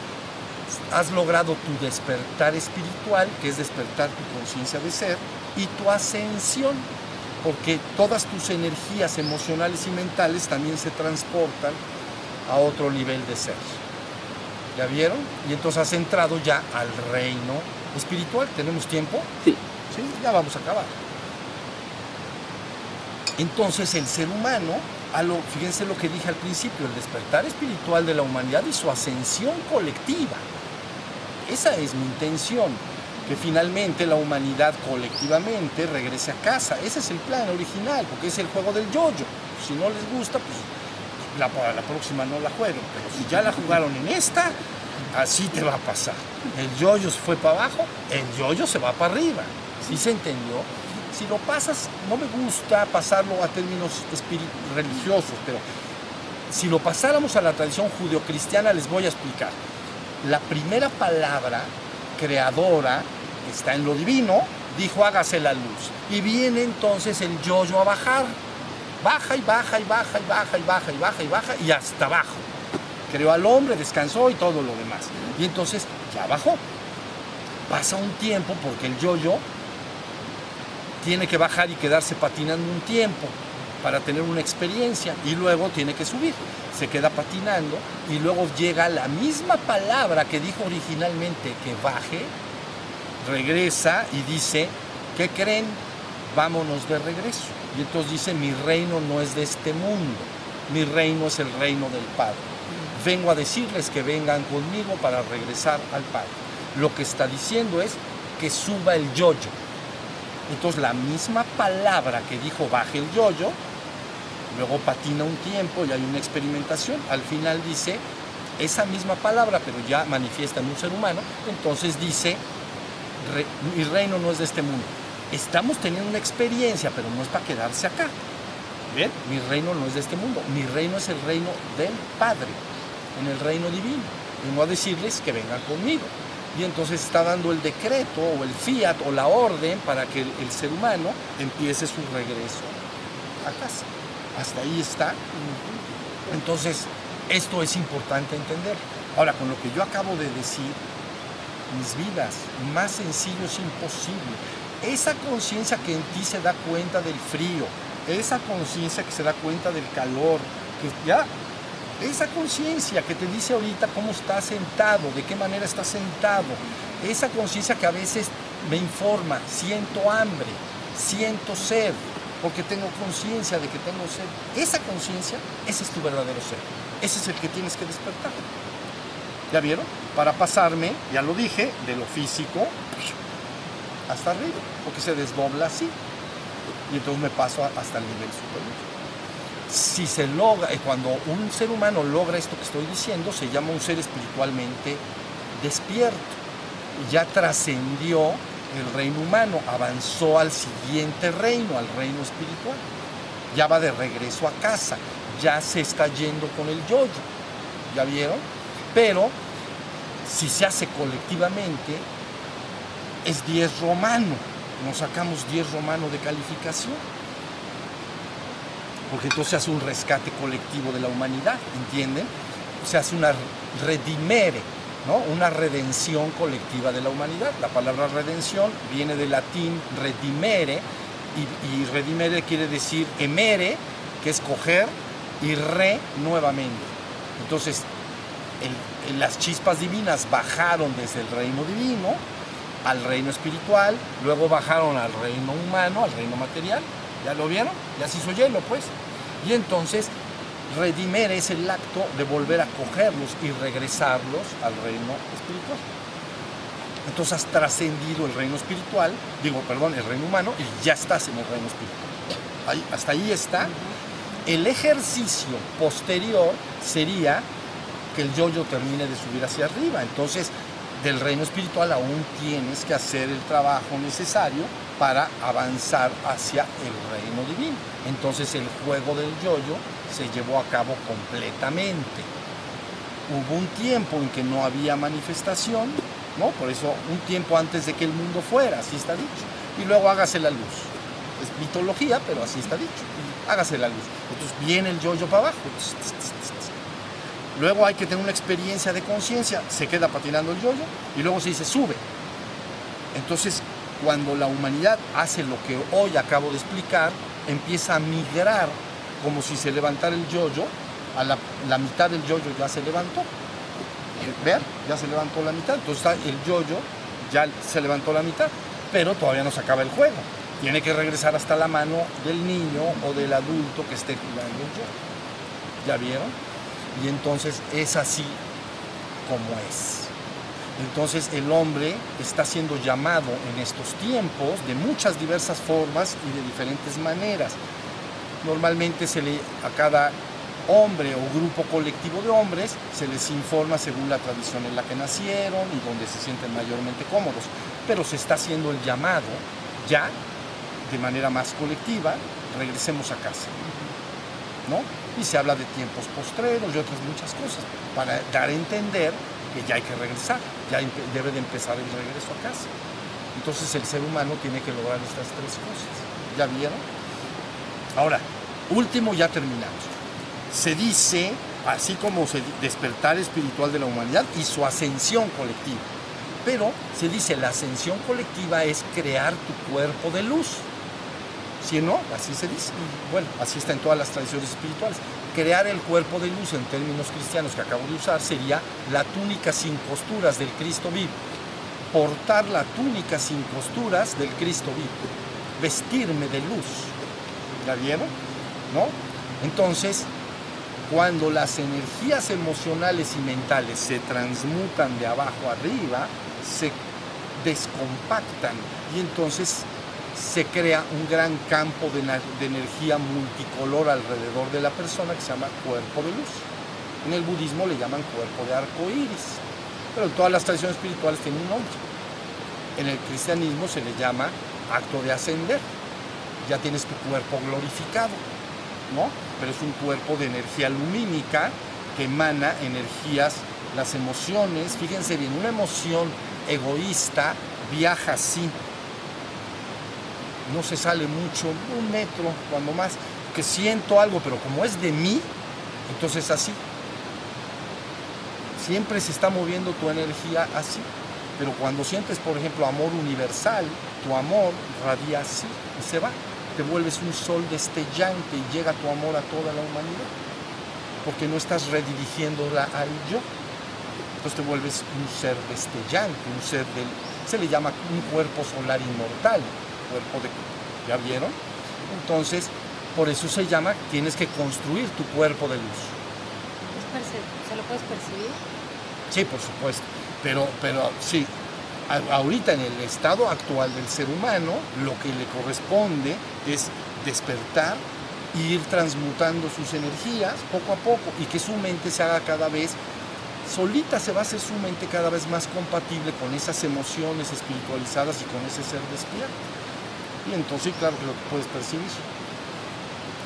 has logrado tu despertar espiritual, que es despertar tu conciencia de ser, y tu ascensión, porque todas tus energías emocionales y mentales también se transportan a otro nivel de ser. ¿Ya vieron? Y entonces has entrado ya al reino espiritual. ¿Tenemos tiempo? Sí. Ya vamos a acabar. Entonces el ser humano, a lo, fíjense lo que dije al principio, el despertar espiritual de la humanidad y su ascensión colectiva. Esa es mi intención, que finalmente la humanidad colectivamente regrese a casa. Ese es el plan original, porque es el juego del yoyo. Si no les gusta, pues la, la próxima no la jueguen. Pero si ya la jugaron en esta, así te va a pasar. El yoyo se fue para abajo, el yoyo se va para arriba. ¿Sí se entendió? Si lo pasas, no me gusta pasarlo a términos religiosos, pero si lo pasáramos a la tradición judeocristiana, les voy a explicar. La primera palabra creadora está en lo divino, dijo hágase la luz. Y viene entonces el yo-yo a bajar. Baja y baja y baja y baja y baja y baja y baja y hasta abajo. Creó al hombre, descansó y todo lo demás. Y entonces ya bajó. Pasa un tiempo porque el yo-yo tiene que bajar y quedarse patinando un tiempo para tener una experiencia y luego tiene que subir. Se queda patinando y luego llega la misma palabra que dijo originalmente que baje, regresa y dice, ¿qué creen? Vámonos de regreso. Y entonces dice, mi reino no es de este mundo, mi reino es el reino del Padre. Vengo a decirles que vengan conmigo para regresar al Padre. Lo que está diciendo es que suba el yoyo. -yo entonces la misma palabra que dijo baje el yoyo, luego patina un tiempo y hay una experimentación, al final dice esa misma palabra, pero ya manifiesta en un ser humano, entonces dice, mi reino no es de este mundo. Estamos teniendo una experiencia, pero no es para quedarse acá. ¿Bien? Mi reino no es de este mundo, mi reino es el reino del Padre, en el reino divino. Vengo a decirles que vengan conmigo. y entonces está dando el decreto o el fiat o la orden para que el, el ser humano empiece su regreso a casa. Hasta ahí está. Entonces, esto es importante entender. Ahora, con lo que yo acabo de decir, mis vidas, más sencillo es imposible. Esa conciencia que en ti se da cuenta del frío, esa conciencia que se da cuenta del calor, que ya, esa conciencia que te dice ahorita cómo estás sentado, de qué manera estás sentado, esa conciencia que a veces me informa, siento hambre, siento sed, porque tengo conciencia de que tengo sed. Esa conciencia, ese es tu verdadero ser. Ese es el que tienes que despertar. ¿Ya vieron? Para pasarme, ya lo dije, de lo físico hasta arriba, porque se desdobla así. Y entonces me paso hasta el nivel superior. Si se logra, eh, cuando un ser humano logra esto que estoy diciendo, se llama un ser espiritualmente despierto. Ya trascendió el reino humano, avanzó al siguiente reino, al reino espiritual. Ya va de regreso a casa, ya se está yendo con el yoyo. ¿Ya vieron? Pero si se hace colectivamente, es 10 romano. Nos sacamos 10 romano de calificación. Porque entonces se hace un rescate colectivo de la humanidad, ¿entienden? Se hace una redimere, ¿no? una redención colectiva de la humanidad. La palabra redención viene del latín redimere, y, y redimere quiere decir emere, que es coger, y re nuevamente. Entonces, las chispas divinas bajaron desde el reino divino al reino espiritual, luego bajaron al reino humano, al reino material. ¿Ya lo vieron? Ya se hizo hielo, pues. Y entonces, redimir es el acto de volver a cogerlos y regresarlos al reino espiritual. Entonces has trascendido el reino espiritual, digo, perdón, el reino humano, y ya estás en el reino espiritual. Ahí, hasta ahí está. El ejercicio posterior sería que el yoyo -yo termine de subir hacia arriba. Entonces, del reino espiritual aún tienes que hacer el trabajo necesario para avanzar hacia el reino divino. Entonces el juego del yoyo -yo se llevó a cabo completamente. Hubo un tiempo en que no había manifestación, ¿no? Por eso un tiempo antes de que el mundo fuera, así está dicho. Y luego hágase la luz. Es mitología, pero así está dicho. Hágase la luz. Entonces viene el yoyo -yo para abajo. Luego hay que tener una experiencia de conciencia, se queda patinando el yoyo y luego se dice sube. Entonces, cuando la humanidad hace lo que hoy acabo de explicar, empieza a migrar como si se levantara el yoyo, a la, la mitad del yoyo ya se levantó. Ver, ya se levantó la mitad, entonces el yoyo ya se levantó la mitad, pero todavía no se acaba el juego. Tiene que regresar hasta la mano del niño o del adulto que esté jugando el yoyo. ¿Ya vieron? Y entonces es así como es. Entonces el hombre está siendo llamado en estos tiempos de muchas diversas formas y de diferentes maneras. Normalmente se le, a cada hombre o grupo colectivo de hombres se les informa según la tradición en la que nacieron y donde se sienten mayormente cómodos, pero se está haciendo el llamado ya de manera más colectiva, regresemos a casa. ¿No? Y se habla de tiempos postreros y otras muchas cosas, para dar a entender que ya hay que regresar, ya debe de empezar el regreso a casa. Entonces el ser humano tiene que lograr estas tres cosas. ¿Ya vieron? Ahora, último, ya terminamos. Se dice, así como se despertar espiritual de la humanidad y su ascensión colectiva. Pero se dice, la ascensión colectiva es crear tu cuerpo de luz. ¿Sí no? Así se dice. Bueno, así está en todas las tradiciones espirituales. Crear el cuerpo de luz en términos cristianos que acabo de usar sería la túnica sin costuras del Cristo vivo. Portar la túnica sin costuras del Cristo vivo. Vestirme de luz. ¿La vieron? ¿No? Entonces, cuando las energías emocionales y mentales se transmutan de abajo arriba, se descompactan y entonces se crea un gran campo de, energía multicolor alrededor de la persona que se llama cuerpo de luz. En el budismo le llaman cuerpo de arco iris, pero en todas las tradiciones espirituales tiene un nombre. En el cristianismo se le llama acto de ascender. Ya tienes tu cuerpo glorificado, ¿no? Pero es un cuerpo de energía lumínica que emana energías, las emociones. Fíjense bien, una emoción egoísta viaja así. No se sale mucho, un metro, cuando más, que siento algo, pero como es de mí, entonces así. Siempre se está moviendo tu energía así. Pero cuando sientes, por ejemplo, amor universal, tu amor radia así y se va. Te vuelves un sol destellante y llega tu amor a toda la humanidad. Porque no estás redirigiéndola al yo. Entonces te vuelves un ser destellante, un ser del... Se le llama un cuerpo solar inmortal, cuerpo de... ¿Ya vieron? Entonces, por eso se llama, tienes que construir tu cuerpo de luz. ¿Se lo puedes percibir? Sí, por supuesto. Pero, pero sí, ahorita en el estado actual del ser humano, lo que le corresponde es despertar e ir transmutando sus energías poco a poco y que su mente se haga cada vez solita se va a hacer su mente cada vez más compatible con esas emociones espiritualizadas y con ese ser despierto. Entonces, claro que lo puedes percibir.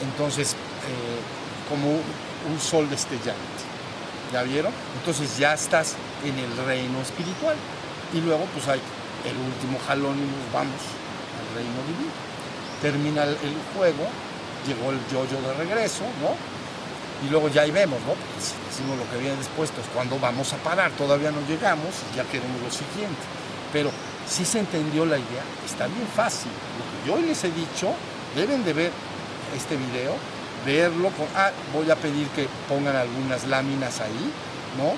Entonces, eh, como un sol destellante. ¿Ya vieron? Entonces ya estás en el reino espiritual. Y luego pues hay el último jalón y nos vamos al reino divino. Termina el, juego, llegó el yo-yo de regreso, ¿no? Y luego ya ahí vemos, ¿no? Pues, decimos lo que viene después, pues cuando vamos a parar, todavía no llegamos, ya queremos lo siguiente. Pero si se entendió la idea, está bien fácil. Lo que yo les he dicho, deben de ver este video verlo. Con, ah, voy a pedir que pongan algunas láminas ahí, ¿no?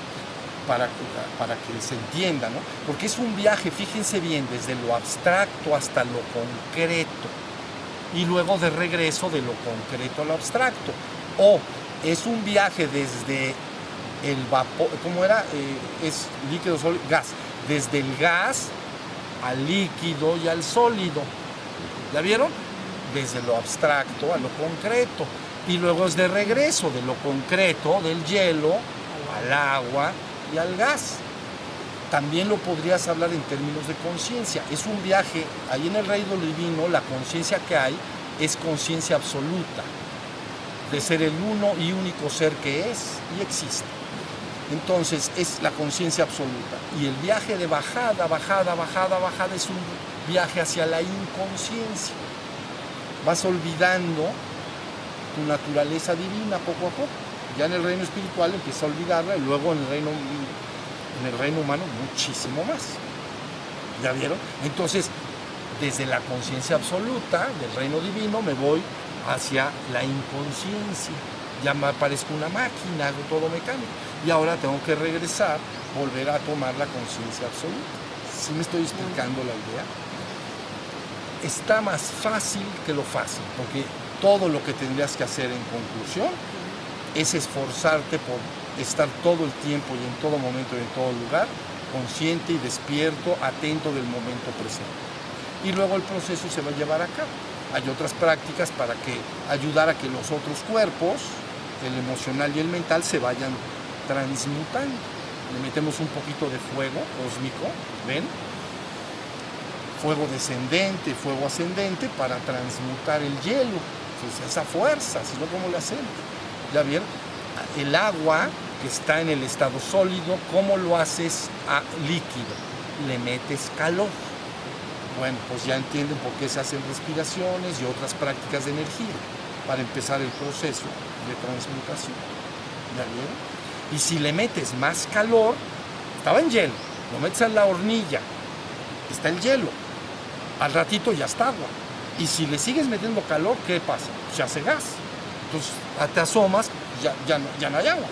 Para, para que se entienda, ¿no? Porque es un viaje, fíjense bien, desde lo abstracto hasta lo concreto. Y luego de regreso de lo concreto a lo abstracto. O es un viaje desde el vapor, ¿cómo era? Eh, es líquido, sólido, gas. Desde el gas al líquido y al sólido. ¿Ya vieron? Desde lo abstracto a lo concreto y luego es de regreso de lo concreto, del hielo, al agua y al gas. También lo podrías hablar en términos de conciencia. Es un viaje, ahí en el reino divino la conciencia que hay es conciencia absoluta, de ser el uno y único ser que es y existe. Entonces es la conciencia absoluta. Y el viaje de bajada, bajada, bajada, bajada es un viaje hacia la inconsciencia. Vas olvidando tu naturaleza divina poco a poco. Ya en el reino espiritual empieza a olvidarla y luego en el reino, en el reino humano muchísimo más. ¿Ya vieron? Entonces, desde la conciencia absoluta del reino divino me voy hacia la inconsciencia. Ya me aparezco una máquina, hago todo mecánico. Y ahora tengo que regresar, volver a tomar la conciencia absoluta. ¿Sí me estoy explicando la idea? Está más fácil que lo fácil, porque todo lo que tendrías que hacer en conclusión es esforzarte por estar todo el tiempo y en todo momento y en todo lugar consciente y despierto, atento del momento presente. Y luego el proceso se va a llevar a cabo. Hay otras prácticas para que ayudar a que los otros cuerpos, el emocional y el mental, se vayan transmutando. Le metemos un poquito de fuego cósmico, ¿ven? Fuego descendente, fuego ascendente para transmutar el hielo esa fuerza, si no, ¿cómo le hacemos? ¿Ya vieron? El agua que está en el estado sólido, ¿cómo lo haces a líquido? Le metes calor. Bueno, pues ya entienden por qué se hacen respiraciones y otras prácticas de energía para empezar el proceso de transmutación. ¿Ya vieron? Y si le metes más calor, estaba en hielo, lo metes en la hornilla, está el hielo, al ratito ya está agua y si le sigues metiendo calor, ¿qué pasa? Se hace gas. Entonces te asomas, ya, ya, no, ya no hay agua.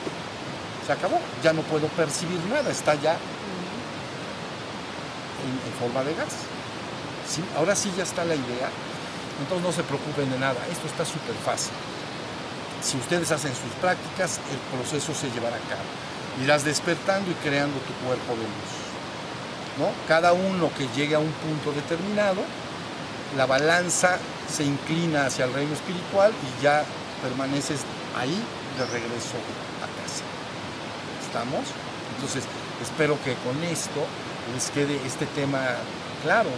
Se acabó. Ya no puedo percibir nada. Está ya en, forma de gas. ¿Sí? Ahora sí ya está la idea. Entonces no se preocupen de nada. Esto está súper fácil. Si ustedes hacen sus prácticas, el proceso se llevará a cabo. Irás despertando y creando tu cuerpo de luz. ¿no? Cada uno que llegue a un punto determinado la balanza se inclina hacia el reino espiritual y ya permaneces ahí de regreso a casa. ¿Estamos? Entonces, espero que con esto les quede este tema claro,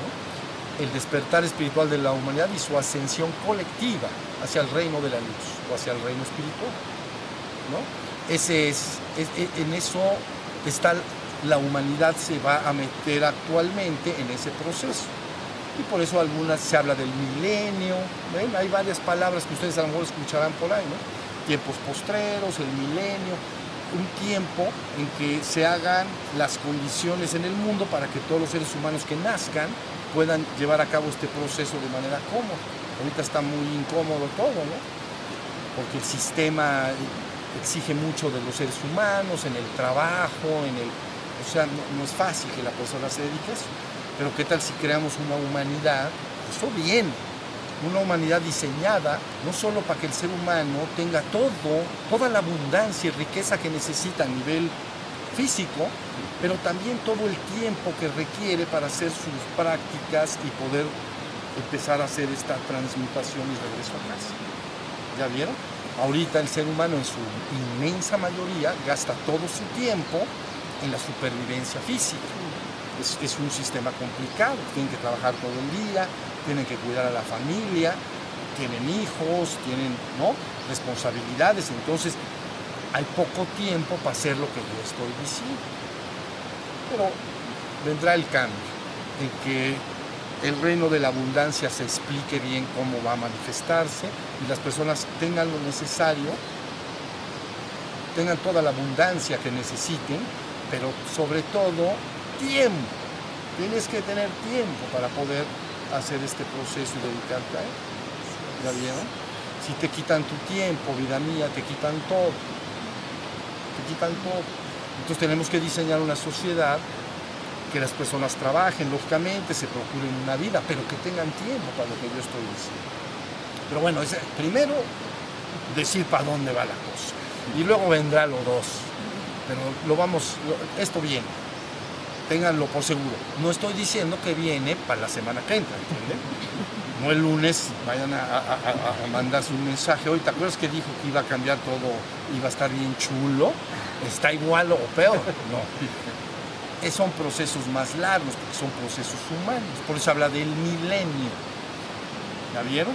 El despertar espiritual de la humanidad y su ascensión colectiva hacia el reino de la luz o hacia el reino espiritual, ¿no? Ese es, en eso está la humanidad se va a meter actualmente en ese proceso. Y por eso algunas se habla del milenio, hay varias palabras que ustedes a lo mejor escucharán por ahí, ¿no? Tiempos postreros, el milenio, un tiempo en que se hagan las condiciones en el mundo para que todos los seres humanos que nazcan puedan llevar a cabo este proceso de manera cómoda. Ahorita está muy incómodo todo, ¿no? Porque el sistema exige mucho de los seres humanos, en el trabajo, en el... O sea, no, es fácil que la persona se dedique a eso. Pero ¿qué tal si creamos una humanidad? Eso bien, una humanidad diseñada no solo para que el ser humano tenga todo, toda la abundancia y riqueza que necesita a nivel físico, pero también todo el tiempo que requiere para hacer sus prácticas y poder empezar a hacer esta transmutación y regreso a casa. ¿Ya vieron? Ahorita el ser humano en su inmensa mayoría gasta todo su tiempo en la supervivencia física. Es, es, un sistema complicado, tienen que trabajar todo el día, tienen que cuidar a la familia, tienen hijos, tienen ¿no? responsabilidades, entonces hay poco tiempo para hacer lo que yo estoy diciendo. Pero vendrá el cambio, en que el reino de la abundancia se explique bien cómo va a manifestarse y las personas tengan lo necesario, tengan toda la abundancia que necesiten, pero sobre todo tiempo. Tienes que tener tiempo para poder hacer este proceso y dedicarte a él. ¿Ya vieron? Si te quitan tu tiempo, vida mía, te quitan todo. Te quitan todo. Entonces tenemos que diseñar una sociedad que las personas trabajen, lógicamente, se procuren una vida, pero que tengan tiempo para lo que yo estoy diciendo. Pero bueno, primero decir para dónde va la cosa. Y luego vendrá lo dos. Pero lo vamos, esto viene. Ténganlo por seguro. No estoy diciendo que viene para la semana que entra, ¿entienden? No el lunes vayan a, a, mandarse un mensaje. Hoy, ¿te acuerdas que dijo que iba a cambiar todo, iba a estar bien chulo? Está igual o peor. No son procesos más largos, porque son procesos humanos. Por eso habla del milenio. ¿Ya vieron?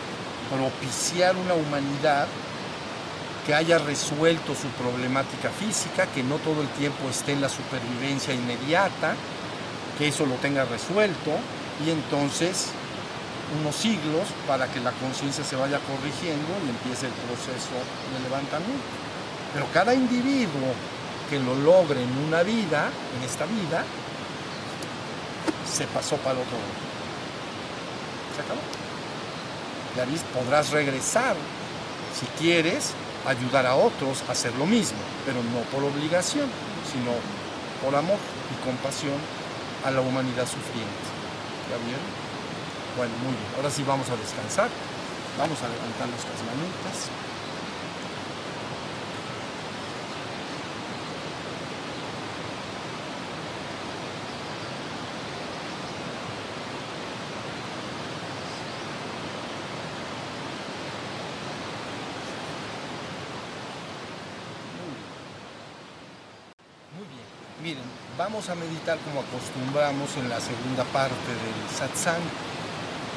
Propiciar una humanidad que haya resuelto su problemática física, que no todo el tiempo esté en la supervivencia inmediata, que eso lo tenga resuelto, y entonces unos siglos para que la conciencia se vaya corrigiendo y empiece el proceso de levantamiento. Pero cada individuo que lo logre en una vida, en esta vida, se pasó para el otro lado. Se acabó. Ya viste, podrás regresar si quieres ayudar a otros a hacer lo mismo, pero no por obligación, sino por amor y compasión a la humanidad sufriente. ¿Ya vieron? Bueno, muy bien. Ahora sí vamos a descansar. Vamos a levantar nuestras manitas. Miren, vamos a meditar como acostumbramos en la segunda parte del satsang,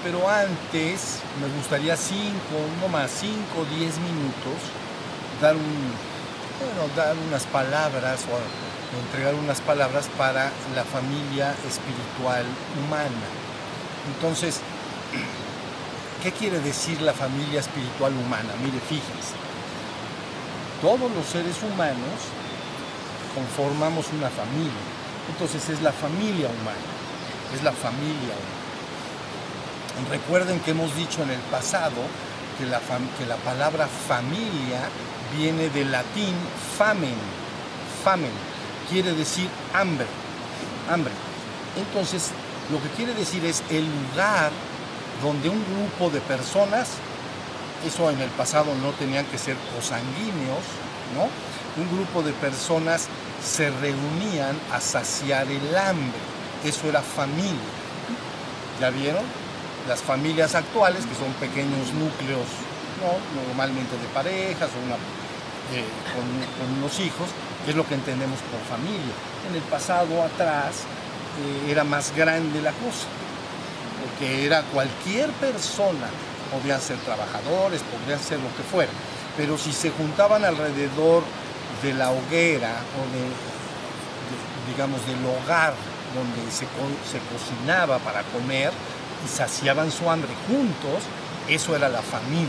pero antes me gustaría 5, no más 5 o 10 minutos, dar, un, dar unas palabras o entregar unas palabras para la familia espiritual humana. Entonces, ¿qué quiere decir la familia espiritual humana? Mire, fíjense, todos los seres humanos conformamos una familia. Entonces es la familia humana, es la familia humana. Recuerden que hemos dicho en el pasado que la, palabra familia viene del latín famen, famen, quiere decir hambre, hambre. Entonces, lo que quiere decir es el lugar donde un grupo de personas, eso en el pasado no tenían que ser cosanguíneos, ¿no? un grupo de personas se reunían a saciar el hambre. Eso era familia. ¿Ya vieron? Las familias actuales, que son pequeños núcleos, normalmente de parejas o eh, con, unos hijos, es lo que entendemos por familia. En el pasado atrás eh, era más grande la cosa, porque era cualquier persona, podían ser trabajadores, podrían ser lo que fuera, pero si se juntaban alrededor de la hoguera o digamos, del hogar donde se, se cocinaba para comer y saciaban su hambre juntos, eso era la familia.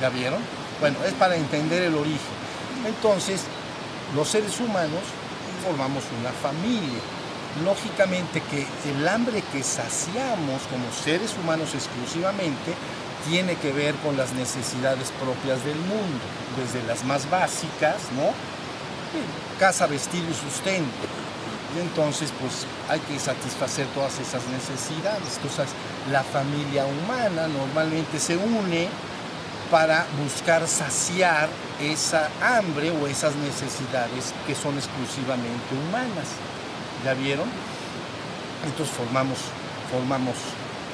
¿Ya vieron? Bueno, es para entender el origen. Entonces, los seres humanos formamos una familia. Lógicamente que el hambre que saciamos como seres humanos exclusivamente tiene que ver con las necesidades propias del mundo, desde las más básicas, ¿no? Casa, vestido y sustento. Y entonces, pues hay que satisfacer todas esas necesidades. Entonces, la familia humana normalmente se une para buscar saciar esa hambre o esas necesidades que son exclusivamente humanas. ¿Ya vieron? Entonces formamos, formamos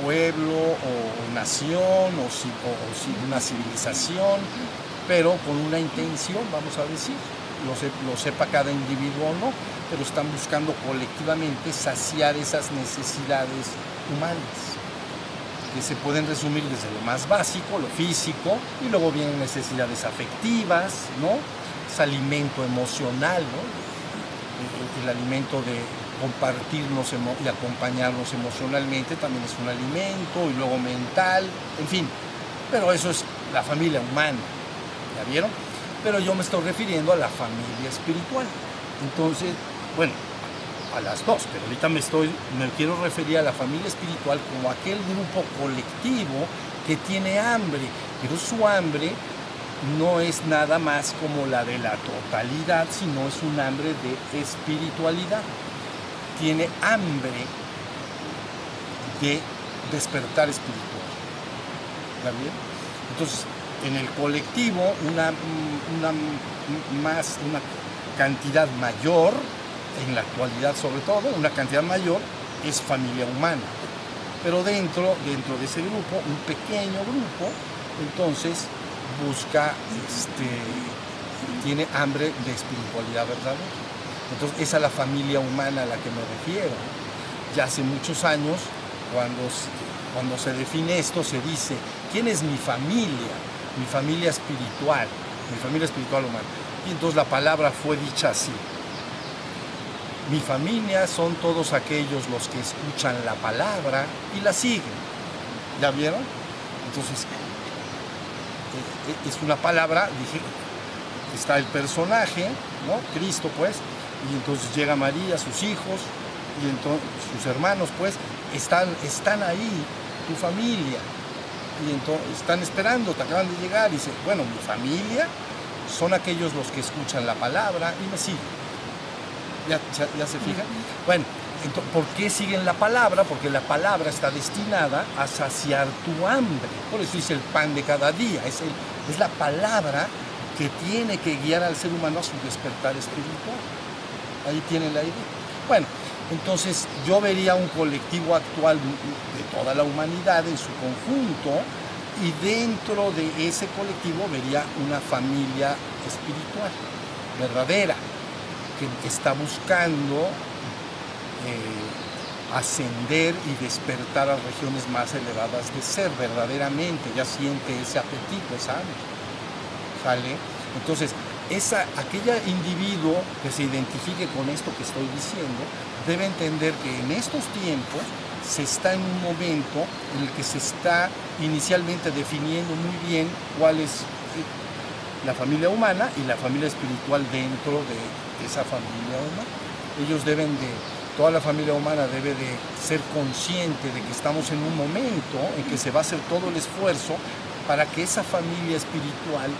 pueblo o nación o, o, una civilización, pero con una intención, vamos a decir, lo, sepa cada individuo o no, pero están buscando colectivamente saciar esas necesidades humanas que se pueden resumir desde lo más básico, lo físico, y luego vienen necesidades afectivas, ¿no? Es alimento emocional, ¿no? El, alimento de compartirnos y acompañarnos emocionalmente también es un alimento, y luego mental, en fin. Pero eso es la familia humana, ¿ya vieron? Pero yo me estoy refiriendo a la familia espiritual. Entonces, bueno, a las dos, pero ahorita me estoy, me quiero referir a la familia espiritual como aquel grupo colectivo que tiene hambre, pero su hambre no es nada más como la de la totalidad, sino es un hambre de espiritualidad. Tiene hambre de despertar espiritual. ¿Está bien? Entonces, en el colectivo, una, una, más, una cantidad mayor en la actualidad sobre todo, una cantidad mayor, es familia humana. Pero dentro, dentro de ese grupo, un pequeño grupo, entonces busca, este, tiene hambre de espiritualidad verdadera. Entonces, esa es la familia humana a la que me refiero. Ya hace muchos años, cuando, cuando se define esto, se dice, ¿quién es mi familia? Mi familia espiritual, mi familia espiritual humana. Y entonces la palabra fue dicha así. Mi familia son todos aquellos los que escuchan la palabra y la siguen. ¿Ya vieron? Entonces, eh, eh, es una palabra, dije, está el personaje, ¿no? Cristo, pues, y entonces llega María, sus hijos, y entonces sus hermanos, pues, están, están ahí, tu familia, y entonces están esperando, te acaban de llegar, y dice, bueno, mi familia son aquellos los que escuchan la palabra y me siguen ya, se fija. Bueno, ¿por qué siguen la palabra? Porque la palabra está destinada a saciar tu hambre. Por eso dice el pan de cada día. Es, es la palabra que tiene que guiar al ser humano a su despertar espiritual. Ahí tiene la idea. Bueno, entonces yo vería un colectivo actual de toda la humanidad en su conjunto y dentro de ese colectivo vería una familia espiritual verdadera, que está buscando eh, ascender y despertar a regiones más elevadas de ser verdaderamente, ya siente ese apetito, hambre. ¿Sale? Entonces, esa, aquella individuo que se identifique con esto que estoy diciendo, debe entender que en estos tiempos se está en un momento en el que se está inicialmente definiendo muy bien cuál es la familia humana y la familia espiritual dentro de esa familia humana. Ellos deben de, toda la familia humana debe de ser consciente de que estamos en un momento en que se va a hacer todo el esfuerzo para que esa familia espiritual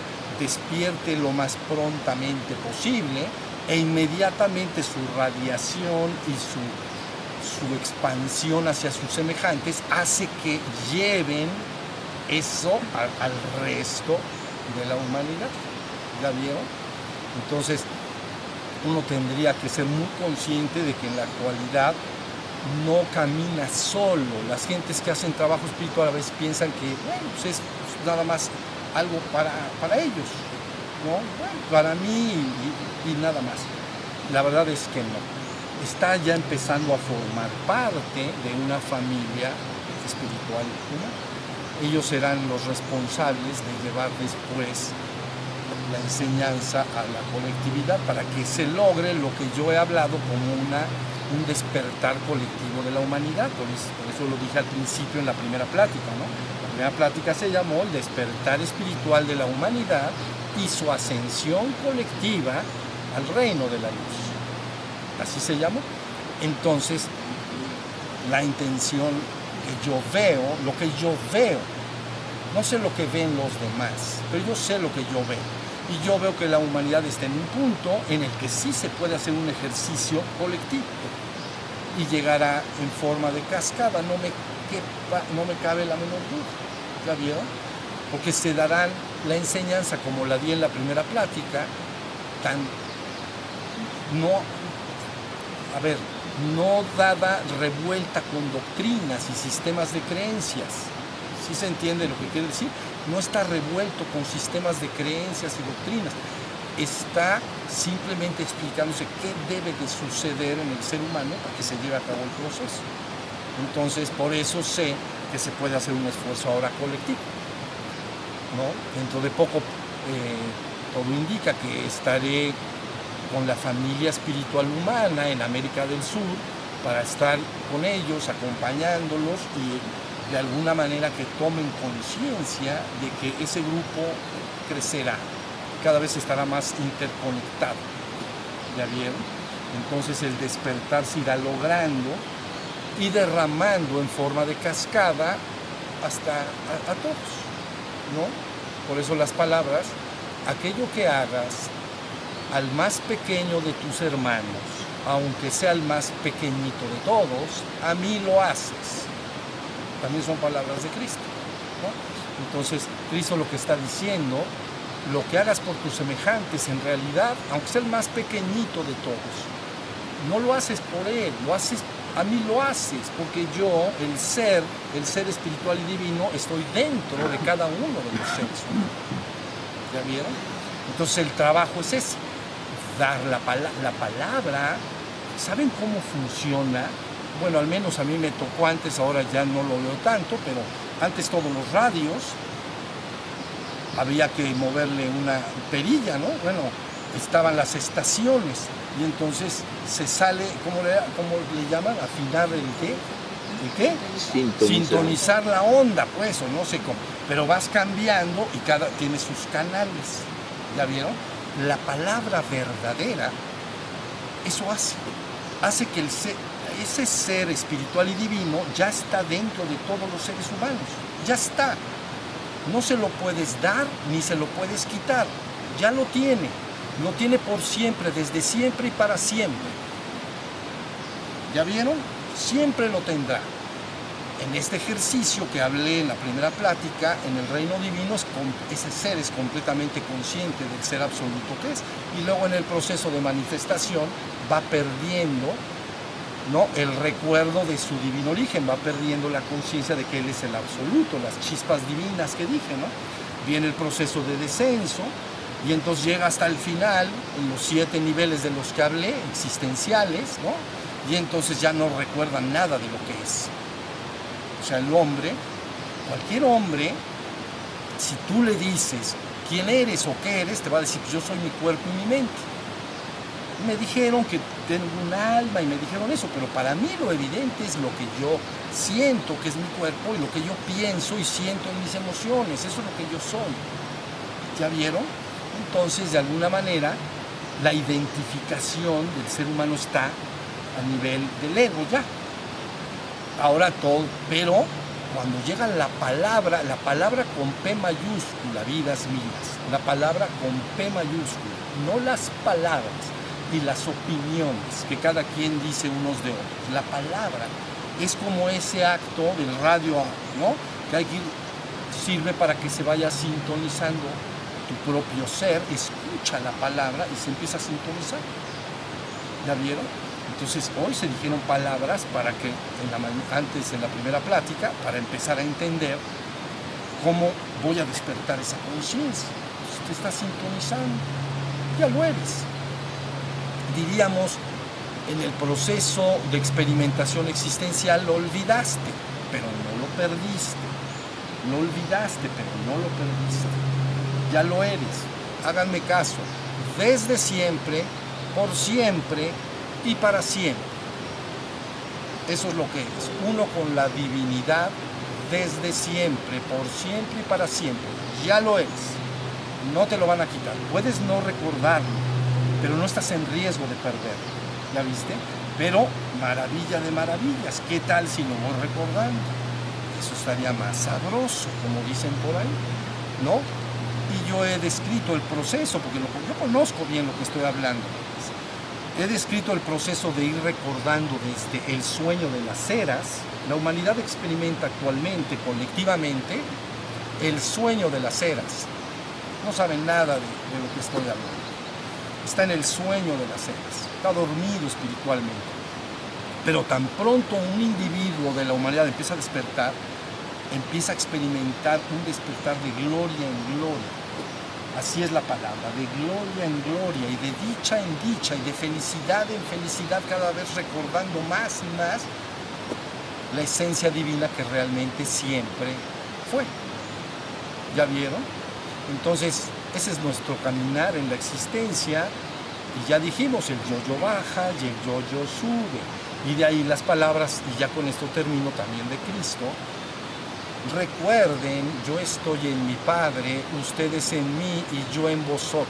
despierte lo más prontamente posible e inmediatamente su radiación y su, su expansión hacia sus semejantes hace que lleven eso al resto de la humanidad. ¿Ya vieron? Entonces, uno tendría que ser muy consciente de que en la actualidad no camina solo. Las gentes que hacen trabajo espiritual a veces piensan que, pues es nada más algo para, para ellos, ¿no? para mí y, nada más. La verdad es que no. Está ya empezando a formar parte de una familia espiritual ellos serán los responsables de llevar después la enseñanza a la colectividad para que se logre lo que yo he hablado como una, un despertar colectivo de la humanidad. Por eso, lo dije al principio en la primera plática. ¿no? La primera plática se llamó el despertar espiritual de la humanidad y su ascensión colectiva al reino de la luz. Así se llamó. Entonces, la intención que yo veo, lo que yo veo, no sé lo que ven los demás, pero yo sé lo que yo veo. Y yo veo que la humanidad está en un punto en el que sí se puede hacer un ejercicio colectivo y llegará en forma de cascada. No me, no me cabe la menor duda. ¿Ya? Porque se darán la enseñanza como la di en la primera plática, tan no, a ver, no dada revuelta con doctrinas y sistemas de creencias. ¿Sí se entiende lo que quiere decir? No está revuelto con sistemas de creencias y doctrinas. Está simplemente explicándose qué debe de suceder en el ser humano para que se lleve a cabo el proceso. Entonces, por eso sé que se puede hacer un esfuerzo ahora colectivo. Dentro de poco eh, todo indica que estaré con la familia espiritual humana en América del Sur para estar con ellos, acompañándolos y de alguna manera que tomen conciencia de que ese grupo crecerá, cada vez estará más interconectado. ¿Ya vieron? Entonces el despertar se irá logrando y derramando en forma de cascada hasta a todos, Por eso las palabras, aquello que hagas al más pequeño de tus hermanos, aunque sea el más pequeñito de todos, a mí lo haces. También son palabras de Cristo. Entonces, Cristo lo que está diciendo, lo que hagas por tus semejantes, en realidad, aunque sea el más pequeñito de todos, no lo haces por él, lo haces, a mí lo haces, porque yo, el ser, el ser espiritual y divino, estoy dentro de cada uno de los seres ¿Ya vieron? Entonces el trabajo es ese dar la, la palabra. ¿Saben cómo funciona? Bueno, al menos a mí me tocó antes, ahora ya no lo veo tanto, pero antes todos los radios había que moverle una perilla, ¿no? Bueno, estaban las estaciones y entonces se sale, ¿cómo le, cómo le llaman? Afinar el qué? ¿El qué? Sintonizar. Sintonizar la onda, pues, o no sé cómo. Pero vas cambiando y cada tiene sus canales. ¿Ya vieron? la palabra verdadera, eso hace. Hace que el ese ser espiritual y divino ya está dentro de todos los seres humanos. Ya está. No se lo puedes dar ni se lo puedes quitar. Ya lo tiene. Lo tiene por siempre, desde siempre y para siempre. ¿Ya vieron? Siempre lo tendrá en este ejercicio que hablé en la primera plática, en el reino divino, ese ser es completamente consciente del ser absoluto que es. Y luego en el proceso de manifestación va perdiendo ¿no? el recuerdo de su divino origen, va perdiendo la conciencia de que Él es el absoluto, las chispas divinas que dije. ¿no? Viene el proceso de descenso y entonces llega hasta el final, en los siete niveles de los que hablé, existenciales, ¿no? y entonces ya no recuerdan nada de lo que es o sea, el hombre, cualquier hombre, si tú le dices quién eres o qué eres, te va a decir, pues yo soy mi cuerpo y mi mente. Me dijeron que tengo un alma y me dijeron eso, pero para mí lo evidente es lo que yo siento que es mi cuerpo y lo que yo pienso y siento en mis emociones, eso es lo que yo soy. ¿Ya vieron? Entonces, de alguna manera, la identificación del ser humano está a nivel del ego ya ahora todo, pero cuando llega la palabra, la palabra con P mayúscula, vidas mías, la palabra con P mayúscula, no las palabras y las opiniones que cada quien dice unos de otros. La palabra es como ese acto del radio, ¿no? Que hay que sirve para que se vaya sintonizando tu propio ser, escucha la palabra y se empieza a sintonizar. ¿Ya vieron? Entonces hoy se dijeron palabras para que antes en la primera plática, para empezar a entender cómo voy a despertar esa conciencia. Te estás sintonizando, ya lo eres. Diríamos, en el proceso de experimentación existencial lo olvidaste, pero no lo perdiste. Lo olvidaste, pero no lo perdiste. Ya lo eres. háganme caso, desde siempre, por siempre y para siempre. Eso es lo que es, uno con la divinidad desde siempre, por siempre y para siempre. Ya lo eres, no te lo van a quitar. Puedes no recordarlo, pero no estás en riesgo de perderlo. ¿Ya viste? Pero maravilla de maravillas, ¿qué tal si lo voy recordando? Eso estaría más sabroso, como dicen por ahí, ¿no? Y yo he descrito el proceso, porque yo conozco bien lo que estoy hablando. He descrito el proceso de ir recordando desde el sueño de las eras. La humanidad experimenta actualmente, colectivamente, el sueño de las eras. No saben nada de, de lo que estoy hablando. Está en el sueño de las eras. Está dormido espiritualmente. Pero tan pronto un individuo de la humanidad empieza a despertar, empieza a experimentar un despertar de gloria en gloria Así es la palabra, de gloria en gloria y de dicha en dicha y de felicidad en felicidad, cada vez recordando más y más la esencia divina que realmente siempre fue. ¿Ya vieron? Entonces, ese es nuestro caminar en la existencia y ya dijimos, el yo-yo baja y el yo-yo sube. Y de ahí las palabras, y ya con esto termino también de Cristo, Recuerden, yo estoy en mi Padre, ustedes en mí y yo en vosotros.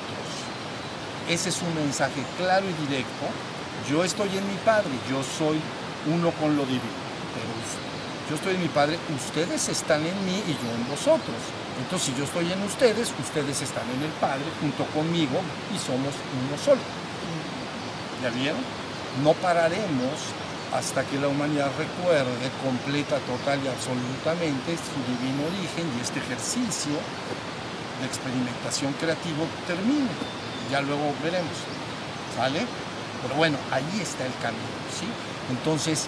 Ese es un mensaje claro y directo. Yo estoy en mi Padre, yo soy uno con lo divino. Yo estoy en mi Padre, ustedes están en mí y yo en vosotros. Entonces, si yo estoy en ustedes, ustedes están en el Padre junto conmigo y somos uno solo. ¿Ya vieron? No pararemos hasta que la humanidad recuerde completa, total y absolutamente su divino origen y este ejercicio de experimentación creativo termine. Ya luego veremos. ¿Sale? Pero bueno, ahí está el camino, ¿sí? Entonces,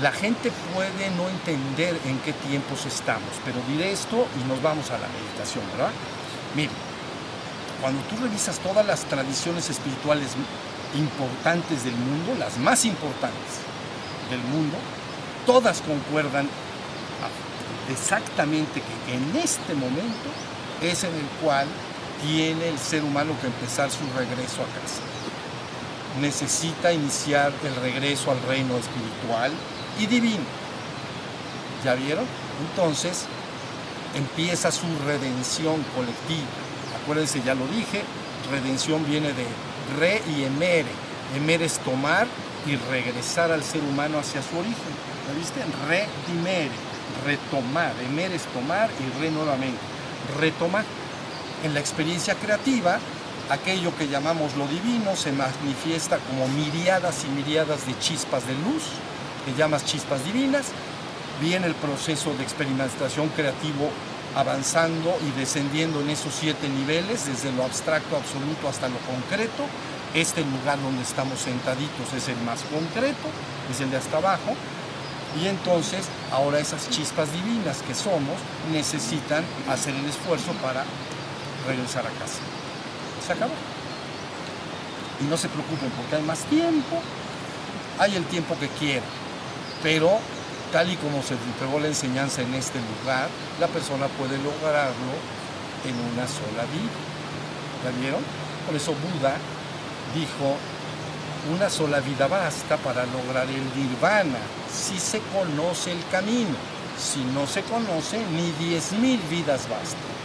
la gente puede no entender en qué tiempos estamos, pero diré esto y nos vamos a la meditación, ¿verdad? Mire, cuando tú revisas todas las tradiciones espirituales importantes del mundo, las más importantes del mundo, todas concuerdan exactamente que en este momento es en el cual tiene el ser humano que empezar su regreso a casa. Necesita iniciar el regreso al reino espiritual y divino. ¿Ya vieron? Entonces empieza su redención colectiva. Acuérdense, ya lo dije, redención viene de re y emere. Emere es tomar y regresar al ser humano hacia su origen. ¿Lo viste? Redimere, retomar. Emere es tomar y re nuevamente. Retomar. En la experiencia creativa, aquello que llamamos lo divino se manifiesta como miriadas y miriadas de chispas de luz, que llamas chispas divinas. Viene el proceso de experimentación creativo avanzando y descendiendo en esos siete niveles, desde lo abstracto absoluto hasta lo concreto. Este lugar donde estamos sentaditos es el más concreto, es el de hasta abajo. Y entonces ahora esas chispas divinas que somos necesitan hacer el esfuerzo para regresar a casa. Se acabó. Y no se preocupen porque hay más tiempo, hay el tiempo que quieran, pero tal y como se entregó la enseñanza en este lugar, la persona puede lograrlo en una sola vida. ¿La vieron? Por eso Buda dijo, una sola vida basta para lograr el nirvana, si se conoce el camino. Si no se conoce, ni diez mil vidas bastan.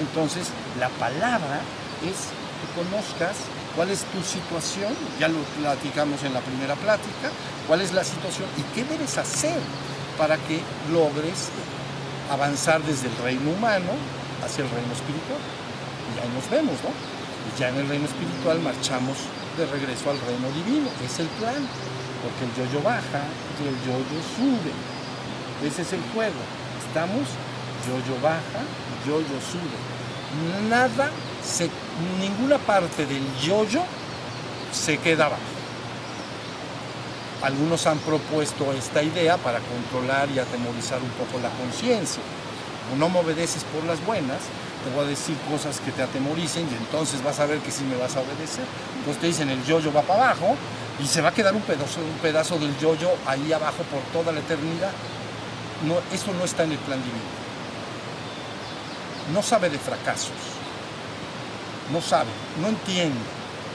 Entonces, la palabra es que conozcas cuál es tu situación, ya lo platicamos en la primera plática, cuál es la situación y qué debes hacer para que logres avanzar desde el reino humano hacia el reino espiritual. Y ahí nos vemos, ¿no? Y ya en el reino espiritual marchamos de regreso al reino divino. Es el plan, porque el yo-yo baja y el yo-yo sube. Ese es el juego. Estamos, yo-yo baja, yo-yo sube. Nada, ninguna parte del yo-yo se queda abajo. Algunos han propuesto esta idea para controlar y atemorizar un poco la conciencia. No me obedeces por las buenas, te voy a decir cosas que te atemoricen y entonces vas a ver que sí me vas a obedecer. Entonces te dicen el yo-yo va para abajo y se va a quedar un pedazo, un pedazo del yo-yo ahí abajo por toda la eternidad. No, eso no está en el plan divino. No sabe de fracasos no sabe, no entiende.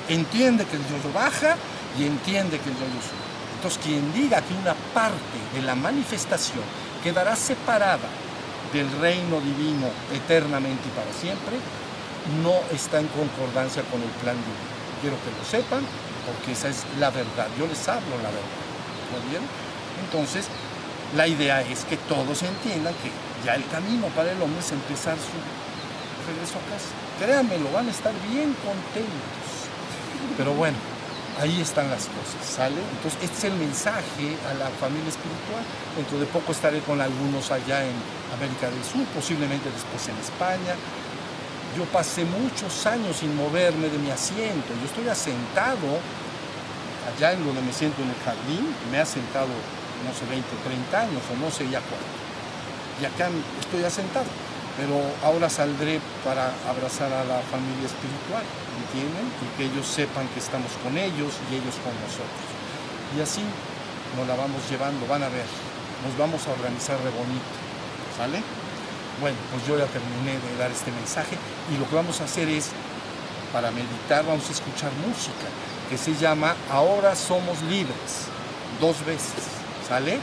Entiende que el yo-yo baja y entiende que el yo-yo sube. Entonces, quien diga que una parte de la manifestación quedará separada del reino divino eternamente y para siempre, no está en concordancia con el plan divino. Quiero que lo sepan, porque esa es la verdad. Yo les hablo la verdad. ¿Muy bien? Entonces, la idea es que todos entiendan que ya el camino para el hombre es empezar su regreso a casa. Créanmelo, van a estar bien contentos. Pero bueno, ahí están las cosas, ¿sale? Entonces, este es el mensaje a la familia espiritual. Dentro de poco estaré con algunos allá en América del Sur, posiblemente después en España. Yo pasé muchos años sin moverme de mi asiento. Yo estoy asentado allá en donde me siento en el jardín, me ha sentado, no sé, 20, 30 años o no sé ya cuánto. Y acá estoy asentado, pero ahora saldré para abrazar a la familia espiritual, ¿entienden? Y que ellos sepan que estamos con ellos y ellos con nosotros. Y así nos la vamos llevando, van a ver, nos vamos a organizar de bonito, ¿sale? Bueno, pues yo ya terminé de dar este mensaje y lo que vamos a hacer es, para meditar, vamos a escuchar música que se llama Ahora somos libres, dos veces, ¿sale?